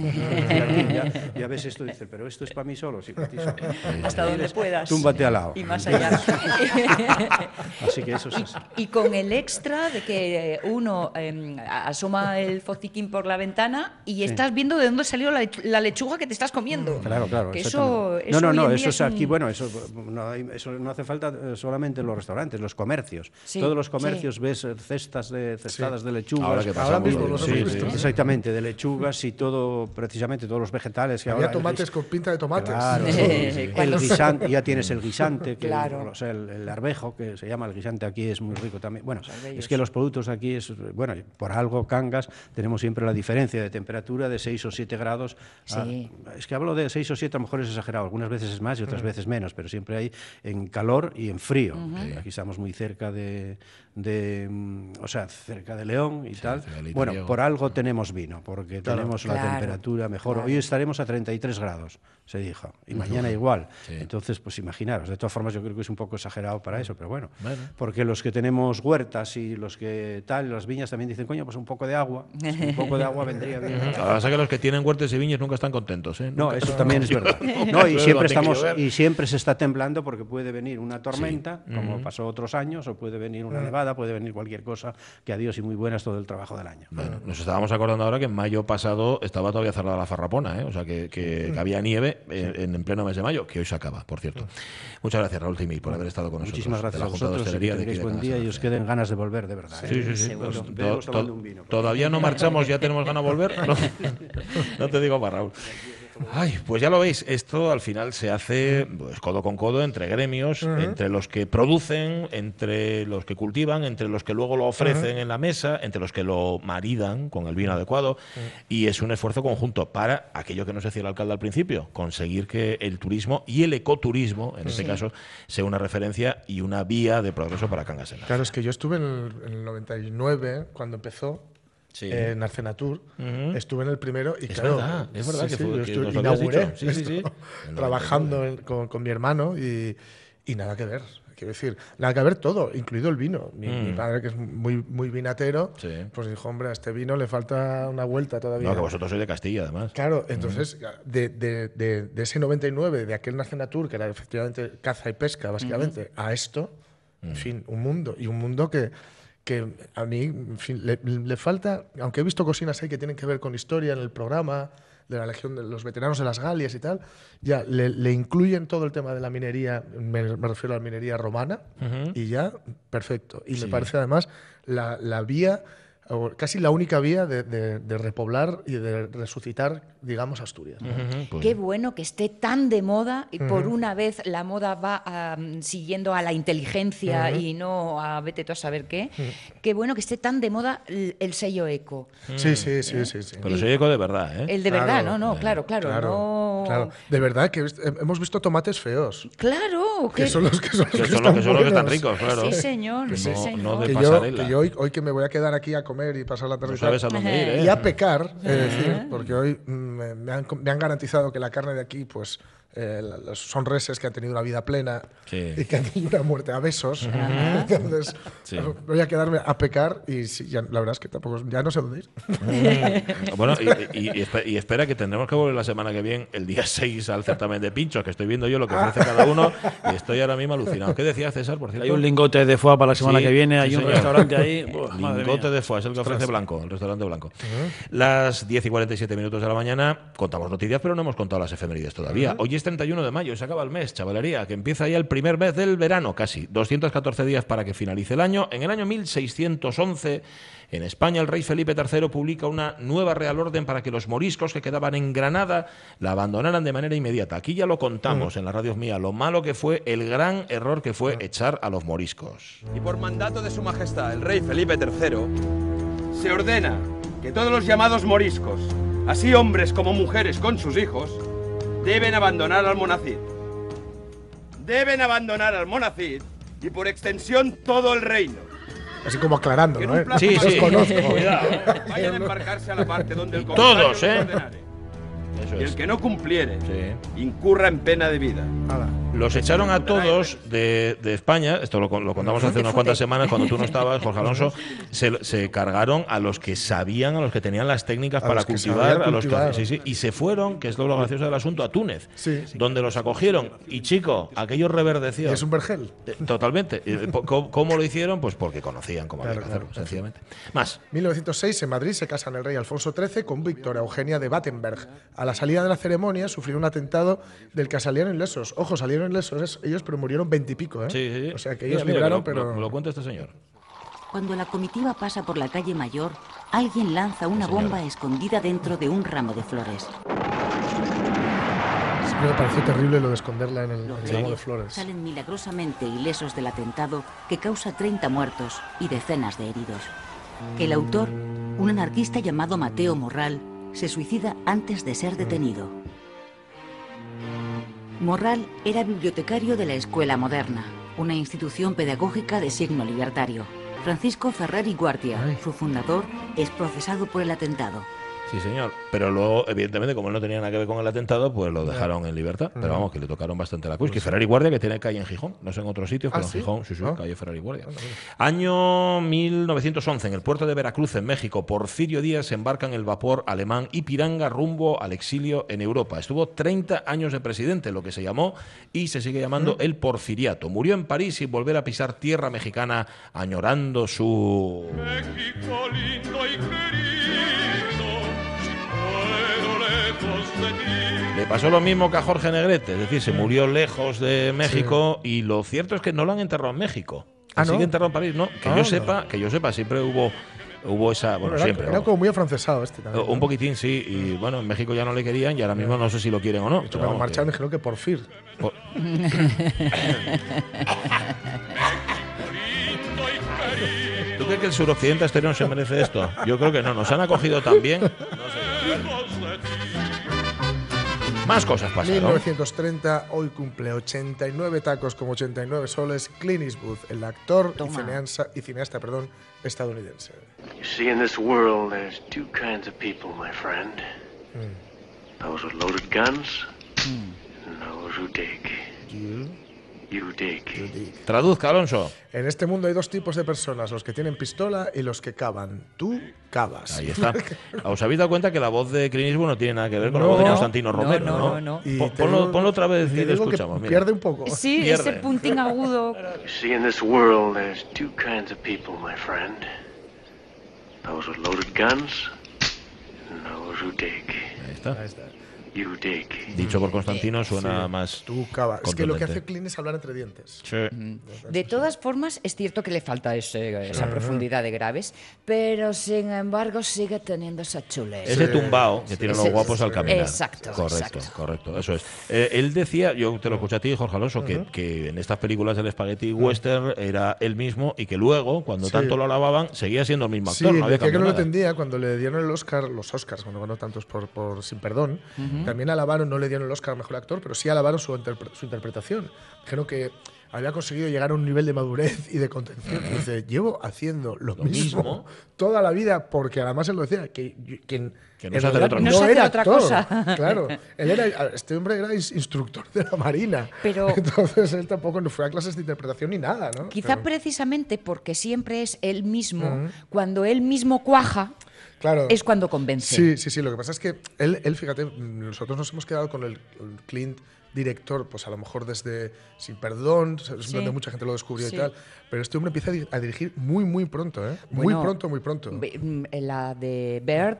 Y aquí ya, ya ves esto y dices, pero esto es para mí solo, sí, para ti solo. Hasta donde puedas. Túmbate al lado. Y más allá. Así que eso es así. Y con el extra de que eh, uno eh, asoma el fociquín por la ventana y estás viendo de dónde salió la, la lechuga que te estás comiendo. Claro, claro. Que eso, eso no, no, no, eso es aquí, un- bueno, eso no, hay- eso no hace falta eh, solamente en los restaurantes, los comercios. Sí, Todos los sí. comercios ves eh, cestas de cestadas de lechugas. Ahora que Ahora mismo lo- los sí, hemos sí. visto. Exactamente, de lechugas y todo, precisamente todos los vegetales que Había ahora... tomates con pinta de tomates. Claro, Sí, el sí. Cuando- guisante, ya tienes el guisante, que, Claro. o sea, el, el arvejo, que se llama el guisante aquí, es muy rico también. Bueno, es que los productos aquí, es bueno, por algo Cangas, tenemos siempre la diferencia de temperatura de 6 o 7 grados. a- es que hablo de 6 o 7, a lo mejor es exagerado, algunas veces es más y otras veces menos, pero siempre hay en calor y en frío. Eh, Aquí estamos muy cerca de, de, mm, o sea, cerca de León y tal. Bueno, por algo tenemos vino, porque Claro. tenemos la Claro, temperatura mejor. claro. Hoy estaremos a 33 grados, se dijo, y mañana igual. Sí. Entonces, pues imaginaros, de todas formas yo creo que es un poco exagerado para eso, pero bueno, Bueno. porque los que tenemos huertas y los que tal, las viñas también dicen, coño, pues un poco de agua, un poco de agua vendría bien. Lo que pasa es que los que tienen huertes y viñas nunca están contentos. ¿eh? No, Nunca- eso también es verdad. No, y siempre estamos y siempre se está temblando porque puede venir una tormenta, como pasó otros años, o puede venir una nevada, puede venir cualquier cosa que adiós y muy buenas todo el trabajo del año. Bueno, nos estábamos acordando ahora que en mayo pasado estaba todavía cerrada la farrapona, ¿eh? o sea que, que- que había nieve en, en pleno mes de mayo, que hoy se acaba, por cierto. Muchas gracias, Raúl Timil, por haber estado con nosotros. Muchísimas de gracias la a de vosotros que de de buen día y os queden ganas de volver, de verdad. ¿eh? Sí, sí, sí. Seguro. Pues, Veremos to- tomando to- un vino. todavía no marchamos, ya tenemos ganas de volver. No, no te digo más, Raúl. Ay, pues ya lo veis, esto al final se hace pues, codo con codo entre gremios, entre los que producen, entre los que cultivan, entre los que luego lo ofrecen en la mesa, entre los que lo maridan con el vino adecuado. Y es un esfuerzo conjunto para aquello que nos decía el alcalde al principio, conseguir que el turismo y el ecoturismo, en este caso, sea una referencia y una vía de progreso para Cangas Claro, es que yo estuve en el, en el 99, cuando empezó, Sí. en Arcenatur. Ujú. Estuve en el primero y Es claro. verdad, es verdad que fue- yo que estuve- nos lo habías inauguré. Sí, sí, sí. esto, trabajando en- con, con mi hermano y, y nada que ver. Quiero decir, nada que ver todo, incluido el vino. Mi, mi Mm. padre, que es muy, muy vinatero, Sí. pues dijo, hombre, a este vino le falta una vuelta todavía. No, que vosotros sois de Castilla, además. Claro, entonces, de, de- de- de ese 99, de aquel Nacenatur, que era efectivamente caza y pesca, básicamente, a esto, en fin, un mundo. Y un mundo que, que a mí, en fin, le, le falta, aunque he visto cocinas ahí que tienen que ver con historia en el programa, de la Legión de los veteranos de las Galias y tal, ya le, le incluyen todo el tema de la minería, me, me refiero a la minería romana, y ya, perfecto. Y Sí. me parece además la, la vía, casi la única vía de, de- de repoblar y de resucitar, digamos, Asturias. Pues Qué bueno que esté tan de moda y por una vez la moda va siguiendo a la inteligencia y no a vete tú a saber qué. Qué bueno que esté tan de moda el, el sello eco. Sí, sí, sí, sí. sí. Pero soy eco de verdad, ¿eh? El de verdad, no, no, claro, claro, Claro, no. claro. De verdad que he- hemos visto tomates feos. Claro, Que son los que son los Que que son los que están son los que están ricos, claro. Sí, señor, Que sí, no, señor. no de que yo, que yo hoy, hoy que me voy a quedar aquí a comer y pasar la tarde. sabes tal, a dónde ir, ¿eh? y a pecar, es decir, porque hoy mm, me, me han, me han garantizado que la carne de aquí, pues eh, son reses que han tenido una vida plena Sí. y que han tenido una muerte a besos. Ajá. Entonces, Sí. voy a quedarme a pecar y sí, ya- la verdad es que tampoco ya no sé dónde ir. Bueno, y, y- y espe- y espera que tendremos que volver la semana que viene, el día 6, al certamen de pinchos, que estoy viendo yo lo que ofrece cada uno y estoy ahora mismo alucinado. ¿Qué decía César, por cierto? Hay un lingote de foie para la semana Sí, que viene, hay sí, un señor. restaurante ahí. Madre Lingote de foie, es el que ofrece. Blanco, el restaurante Blanco. Las 10 y 47 minutos de la mañana, contamos noticias, pero no hemos contado las efemérides todavía. Hoy es 31 de mayo, se acaba el mes, chavalería, que empieza ya el primer mes del verano, casi. 214 días para que finalice el año. En el año 1611, en España, el rey Felipe III publica una nueva Real Orden para que los moriscos que quedaban en Granada la abandonaran de manera inmediata. Aquí ya lo contamos en la radio mía, lo malo que fue, el gran error que fue echar a los moriscos. Y por mandato de su majestad, el rey Felipe III, se ordena que todos los llamados moriscos, así hombres como mujeres con sus hijos, deben abandonar al monacid. Deben abandonar al monacid y por extensión todo el reino. Así como aclarando, ¿no? un plazo Sí, Los sí. conozco. Cuidado. Vayan a embarcarse a la parte donde el Todos, ¿eh? ordenare. Eso Y el que no cumpliere, incurra en pena de vida. Los echaron a todos de, de España, esto lo, lo contamos hace unas cuantas semanas cuando tú no estabas, Jorge Alonso, se, se cargaron a los que sabían, a los que tenían las técnicas A para cultivar, a los que, sí, sí, y se fueron, que es lo gracioso del asunto, a Túnez, Sí. donde los acogieron. Y chico, aquello reverdeció. Es un vergel. Eh, Totalmente. Y, po- ¿Cómo, cómo lo hicieron? Pues porque conocían cómo había Claro, que hacerlo, claro. sencillamente. Más. 1906, en Madrid, se casan el rey Alfonso XIII con Victoria Eugenia de Battenberg. A la salida de la ceremonia sufrieron un atentado del que salieron ilesos. Ojo, salieron ilesos es- ellos, pero murieron veintipico, ¿eh? Sí, sí, sí. O sea que Mira, ellos mira, libraron, que lo- pero... lo- lo cuenta este señor. Cuando la comitiva pasa por la calle Mayor, alguien lanza una bomba escondida dentro de un ramo de flores. Siempre me pareció terrible lo de esconderla en el, en el ramo de flores. salen milagrosamente ilesos del atentado que causa 30 muertos y decenas de heridos. El autor, un anarquista llamado Mateo Morral, se suicida antes de ser detenido. Morral era bibliotecario de la Escuela Moderna, una institución pedagógica de signo libertario. Francisco Ferrari Guardia, su fundador, es procesado por el atentado. Sí, señor. Pero luego, evidentemente, como él no tenía nada que ver con el atentado, pues lo dejaron en libertad. Pero vamos, que le tocaron bastante la cruz. Que Ferrari Guardia, que tiene calle en Gijón. No sé en otros sitios, ¿Ah, pero sí? en Gijón, sí, sí, Ah. calle Ferrari Guardia. Año 1911, en el puerto de Veracruz, en México, Porfirio Díaz embarca en el vapor alemán Ipiranga rumbo al exilio en Europa. Estuvo 30 años de presidente, lo que se llamó y se sigue llamando el Porfiriato. Murió en París sin volver a pisar tierra mexicana, añorando su... México lindo y Le pasó lo mismo que a Jorge Negrete, es decir, se murió lejos de México y lo cierto es que no lo han enterrado en México. Ah, Sigue ¿no? enterrado en París, no. Que Ah, yo no. sepa, que yo sepa, siempre hubo hubo esa, bueno, Bueno, era, siempre. era como muy afrancesado este también. Un poquitín, sí, y bueno, en México ya no le querían y ahora mismo no sé si lo quieren o no. pero Cuando marcharon dijeron que por fin. que- por- ¿Tú crees que el suroccidente exterior se merece esto? Yo creo que no, nos han acogido tan bien. No sé. Más cosas pasaron. 1930, hoy cumple 89 tacos como 89 soles Clint Eastwood, el actor y cineasta, y cineasta perdón, estadounidense. You see, in this world, there's two kinds of people, my friend. Those with loaded guns and those who dig. You dig. Traduzca, Alonso. En este mundo hay dos tipos de personas, los que tienen pistola y los que cavan. Tú cavas. Ahí está. ¿Os habéis dado cuenta que la voz de Clint Eastwood no tiene nada que ver con No, la voz de no, Constantino no, Romero? no, No, no, no. Po- Ponlo, digo- ponlo otra vez y lo que escuchamos. mira. pierde un poco. Sí, Pierde. ese puntín agudo. You see, in this world, there's two kinds of people, my friend. Those with loaded guns and those who dig. está. Ahí está. Dicho por Constantino suena Sí. más. Tú cava. Es que lo que hace. Clint es hablar entre dientes. Sí. De todas formas, es cierto que le falta ese- esa Sí. profundidad de graves, pero sin embargo sigue teniendo esa chuleza. Ese tumbao que tienen los guapos al caminar. Exacto, Correcto, exacto. correcto. Eso es. Eh, él decía, yo te lo escuché a ti, Jorge Alonso, que, que en estas películas del Spaghetti Western era él mismo y que luego, cuando Sí. tanto lo alababan, seguía siendo el mismo Sí, actor. no había decía que no lo entendía cuando le dieron el Oscar, los Oscars, cuando ganó tantos por, por Sin Perdón. También alabaron, no le dieron el Oscar a Mejor Actor, pero sí alabaron su, interpre- su interpretación. Dijeron que había conseguido llegar a un nivel de madurez y de contención. Y dice, llevo haciendo lo, Lo mismo, mismo. toda la vida, porque además él lo decía, que, que, Que no realidad otra era otra actor. cosa. Claro, él era, este hombre era ins- instructor de la Marina. Pero- Entonces él tampoco no fue a clases de interpretación ni nada, ¿no? Quizá Pero- precisamente porque siempre es él mismo, cuando él mismo cuaja, Claro. es cuando convence. Sí, sí, sí. Lo que pasa es que él, él fíjate, nosotros nos hemos quedado con el, el Clint director, pues a lo mejor desde Sin Perdón, Sí. donde mucha gente lo descubrió Sí. y tal. Pero este hombre empieza a di- a dirigir muy, muy pronto, ¿eh? muy pronto, muy pronto. Mm, La de Bird,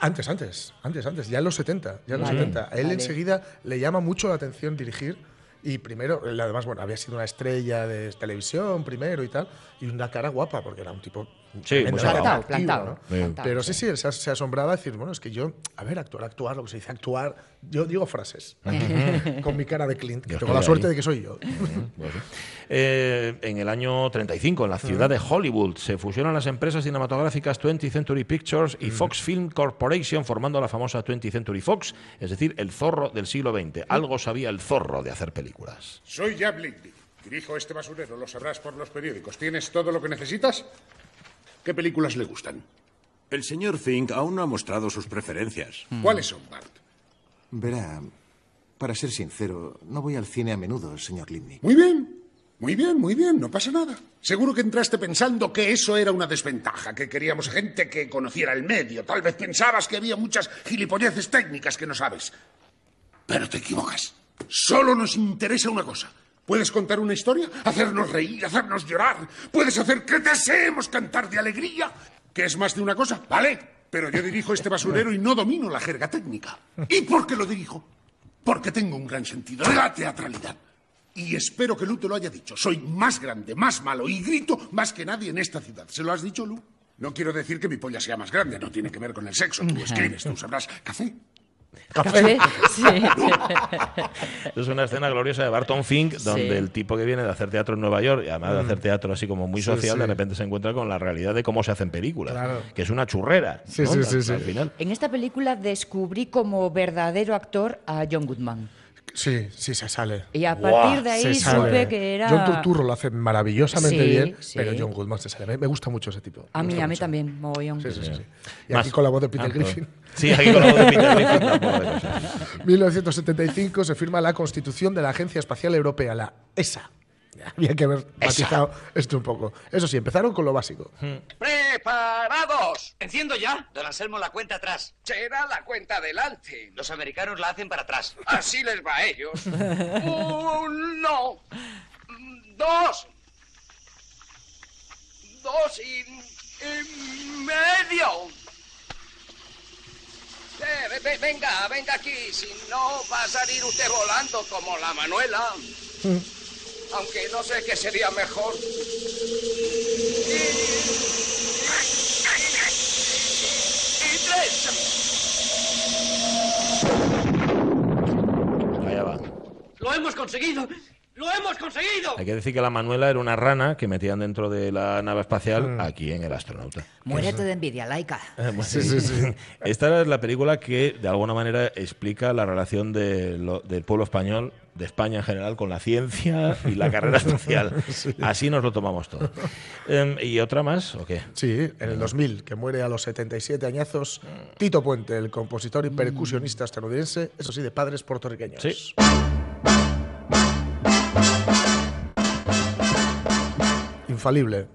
Antes, antes, antes, antes, ya en los 70, ya en los Vale, 70. A él vale. enseguida le llama mucho la atención dirigir y primero, además, bueno, había sido una estrella de televisión primero y tal, y una cara guapa, porque era un tipo Sí, muy Plantado, ¿no? plantado, Pero sí, sí, él se, se asombraba a decir, bueno, es que yo, a ver, actuar, actuar, lo que se dice actuar, yo digo frases con mi cara de Clint, que Yo tengo la suerte ahí. de que soy yo. Eh, en el año 35, en la ciudad de Hollywood, se fusionan las empresas cinematográficas 20th Century Pictures y Fox Film Corporation, formando la famosa 20th Century Fox, es decir, el zorro del siglo XX. Algo sabía el zorro de hacer películas. Soy Jab Lindy. Dirijo este basurero, lo sabrás por los periódicos. ¿Tienes todo lo que necesitas? ¿Qué películas le gustan? El señor Fink aún no ha mostrado sus preferencias. ¿Cuáles son, Bart? Verá, para ser sincero, no voy al cine a menudo, señor Lindley. Muy bien. Muy bien, muy bien, no pasa nada. Seguro que entraste pensando que eso era una desventaja, que queríamos gente que conociera el medio. Tal vez pensabas que había muchas gilipolleces técnicas que no sabes. Pero te equivocas. Solo nos interesa una cosa. ¿Puedes contar una historia? ¿Hacernos reír? ¿Hacernos llorar? ¿Puedes hacer que deseemos cantar de alegría? ¿Que es más de una cosa? Vale. Pero yo dirijo este basurero y no domino la jerga técnica. ¿Y por qué lo dirijo? Porque tengo un gran sentido de la teatralidad. Y espero que Lu te lo haya dicho. Soy más grande, más malo y grito más que nadie en esta ciudad. ¿Se lo has dicho, Lu? No quiero decir que mi polla sea más grande, no tiene que ver con el sexo. Tú escribes, tú sabrás. ¿Café? Café, sí. Es una escena gloriosa de Barton Fink, donde Sí. el tipo que viene de hacer teatro en Nueva York, y además de hacer teatro así como muy social, sí. de repente se encuentra con la realidad de cómo se hacen películas. Claro. Que es una churrera. Sí, ¿no? sí, Al- sí, sí. Al final. En esta película descubrí como verdadero actor a John Goodman. Sí, sí, se sale. Y a partir de ahí Se supe que era- John Turturro lo hace maravillosamente Sí, bien, sí. pero John Goodman se sale. Me- Me gusta mucho ese tipo. A mí, a mí mucho. también, mogollón. Sí, sí, sí, sí. Y Más. aquí con la voz de Peter Ah, Griffin. Sí, aquí con la voz de Peter Griffin tampoco de cosas. 1975 se firma la constitución de la Agencia Espacial Europea, la ESA. Había que haber matizado esto un poco. Eso sí, empezaron con lo básico. ¡Preparados! ¿Enciendo ya? Don Anselmo, la cuenta atrás. Será la cuenta adelante. Los americanos la hacen para atrás. Así les va a ellos. Uno. Dos. Dos y, y medio. Eh, ve- ve- venga, venga aquí. Si no va a salir usted volando como la Manuela. Aunque no sé qué sería mejor. Y, y tres. Allá va. ¡Lo hemos conseguido! ¡Lo hemos conseguido! Hay que decir que la Manuela era una rana que metían dentro de la nave espacial Mm. aquí en El Astronauta. Muérete de envidia, laica. Sí, sí, sí. Esta es la película que de alguna manera explica la relación de lo- del pueblo español, de España en general, con la ciencia y la carrera espacial. Así nos lo tomamos todo. Em, ¿Y otra más o qué? Sí, en el 2000, que muere a los 77 añazos, Tito Puente, el compositor y percusionista estadounidense, eso sí, de padres puertorriqueños. Sí. Infalible.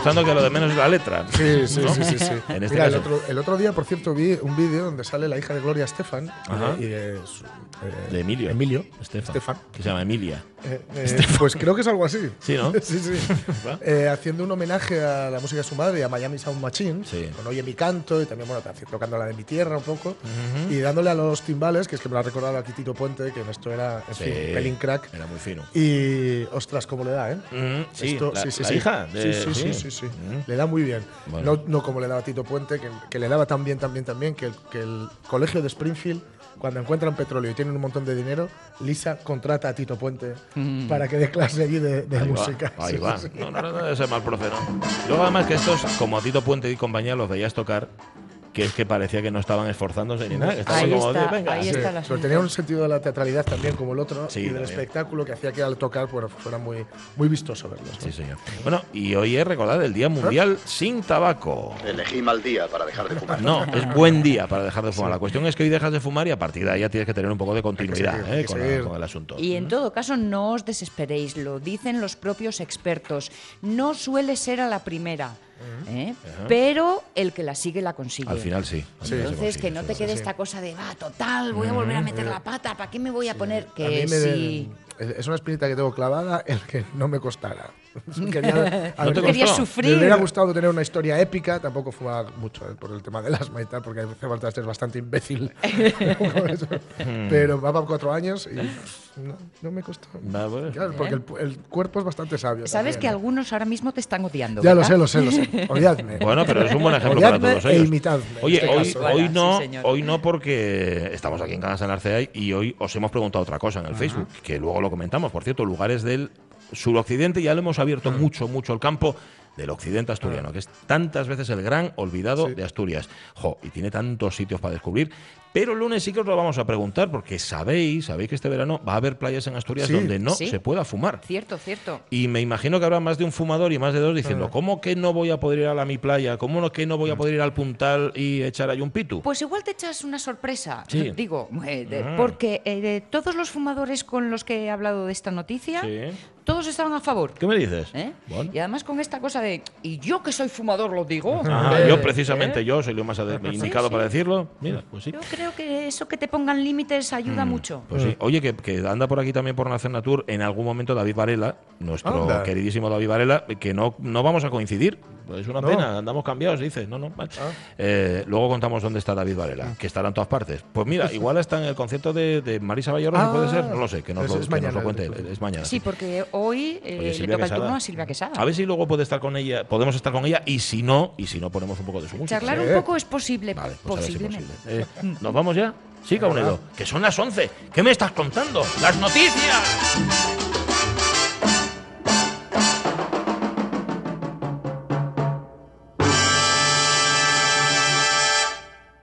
Demostrando que lo de menos es la letra. Sí, sí, ¿no? sí, sí, sí. En este Mira, el, caso. otro, el otro día, por cierto, vi un vídeo donde sale la hija de Gloria Estefan y de, y su- eh, De Emilio. Emilio. Estefan. Estefan. Que se llama Emilia. Eh, eh, pues creo que es algo así. Sí, ¿no? sí, sí. Eh, haciendo un homenaje a la música de su madre a Miami Sound Machine, con Oye mi canto y también, bueno, tocando la de mi tierra un poco, y dándole a los timbales, que es que me lo ha recordado aquí Tito Puente, que en esto era, en Sí, fin, pelín crack. Era muy fino. Y, ostras, cómo le da, ¿eh? Sí, Esto- la- sí, sí, la sí. hija de- sí, sí, sí, sí. sí. Ujú. Le da muy bien. Bueno. No, no como le daba Tito Puente, que, que le daba tan bien, tan bien, tan bien, que el, que el colegio de Springfield, cuando encuentran petróleo y tienen un montón de dinero, Lisa contrata a Tito Puente Mm. para que dé clase allí de, de Ahí va, música. ahí Sí, va. sí. No, no, no debe ser mal profe, ¿no? Luego, además, que estos, como a Tito Puente y compañía, los veías tocar, que es que parecía que no estaban esforzándose ni nada. Que estaban Ahí como, está, venga. ahí Sí, está el pero tenía un sentido de la teatralidad también como el otro Sí, y del también. espectáculo que hacía que al tocar bueno, fuera muy, muy vistoso verlos. ¿no? Sí, señor. Bueno, y hoy es recordar el Día Mundial sin Tabaco. Elegí mal día para dejar de fumar. No, es buen día para dejar de fumar. La cuestión es que hoy dejas de fumar y a partir de ahí ya tienes que tener un poco de continuidad seguir, ¿eh? con, la- con el asunto. Y en todo caso, no os desesperéis, lo dicen los propios expertos. No suele ser a la primera, ¿eh? Pero el que la sigue la consigue. Al final sí. al final se Entonces, consigue, que no te quede sí. esta cosa de, va, total, voy a volver a meter la pata, ¿para qué me voy a poner? A Que mí me- sí. es una espinita que tengo clavada el que no me costara. Quería, a ¿No te costó? sufrir. Me hubiera gustado tener una historia épica, tampoco fumaba mucho eh, por el tema del asma y tal, porque hace falta ser bastante imbécil. Pero va para cuatro años y no, no me costó. Va, bueno. Claro, porque el, el cuerpo es bastante sabio. Sabes que también. algunos ahora mismo te están odiando. Ya lo sé, lo sé, lo sé. Odiadme. Bueno, pero es un buen ejemplo para Odiadme todos e ellos. imitadme, Oye, este hoy, caso. hoy Voilà, no, sí, hoy no porque estamos aquí en Cangas en Arcea y hoy os hemos preguntado otra cosa en el Facebook, que luego lo comentamos. Por cierto, lugares del suroccidente ya lo hemos abierto mucho, mucho el campo del occidente asturiano, que es tantas veces el gran olvidado de Asturias. Jo, y tiene tantos sitios para descubrir. Pero el lunes sí que os lo vamos a preguntar, porque sabéis, sabéis que este verano va a haber playas en Asturias Sí. donde no Sí. se pueda fumar. Cierto, cierto. Y me imagino que habrá más de un fumador y más de dos diciendo, Ah. ¿cómo que no voy a poder ir a la mi playa? ¿Cómo no que no voy a poder ir al puntal y echar ahí un pitu? Pues igual te echas una sorpresa, Sí. digo, eh, de- Ah. porque eh, de todos los fumadores con los que he hablado de esta noticia, Sí. todos estaban a favor. ¿Qué me dices? ¿eh? Bueno. Y además con esta cosa de, y yo que soy fumador lo digo. Ah, Eh, yo precisamente ¿eh? yo soy lo más indicado sí. para decirlo. Mira, pues sí. Yo creo que eso que te pongan límites ayuda mucho. Pues sí. Oye, que, que anda por aquí también por Nacer Natur en algún momento David Varela, nuestro Anda. queridísimo David Varela, que no, no vamos a coincidir. Pues es una No. pena, andamos cambiados, dice. No, no. vale. Ah. Eh, luego contamos dónde está David Varela, que estará en todas partes. Pues mira, igual está en el concierto de, de Marisa Vallerosa, Ah. puede ser, no lo sé, que nos, Es- lo, es que nos mañana, lo cuente. Es mañana. Sí, porque hoy eh, Oye, le Silvia toca el turno a Silvia Quesada. A ver si luego puede estar con ella, podemos estar con ella y si no, y si no ponemos un poco de su música. Charlar Sí. un poco es posible, Vale, pues si posiblemente. posible. Eh, ¿Nos vamos ya? Sí, Caunedo. Que son las 11. ¿Qué me estás contando? ¡Las noticias!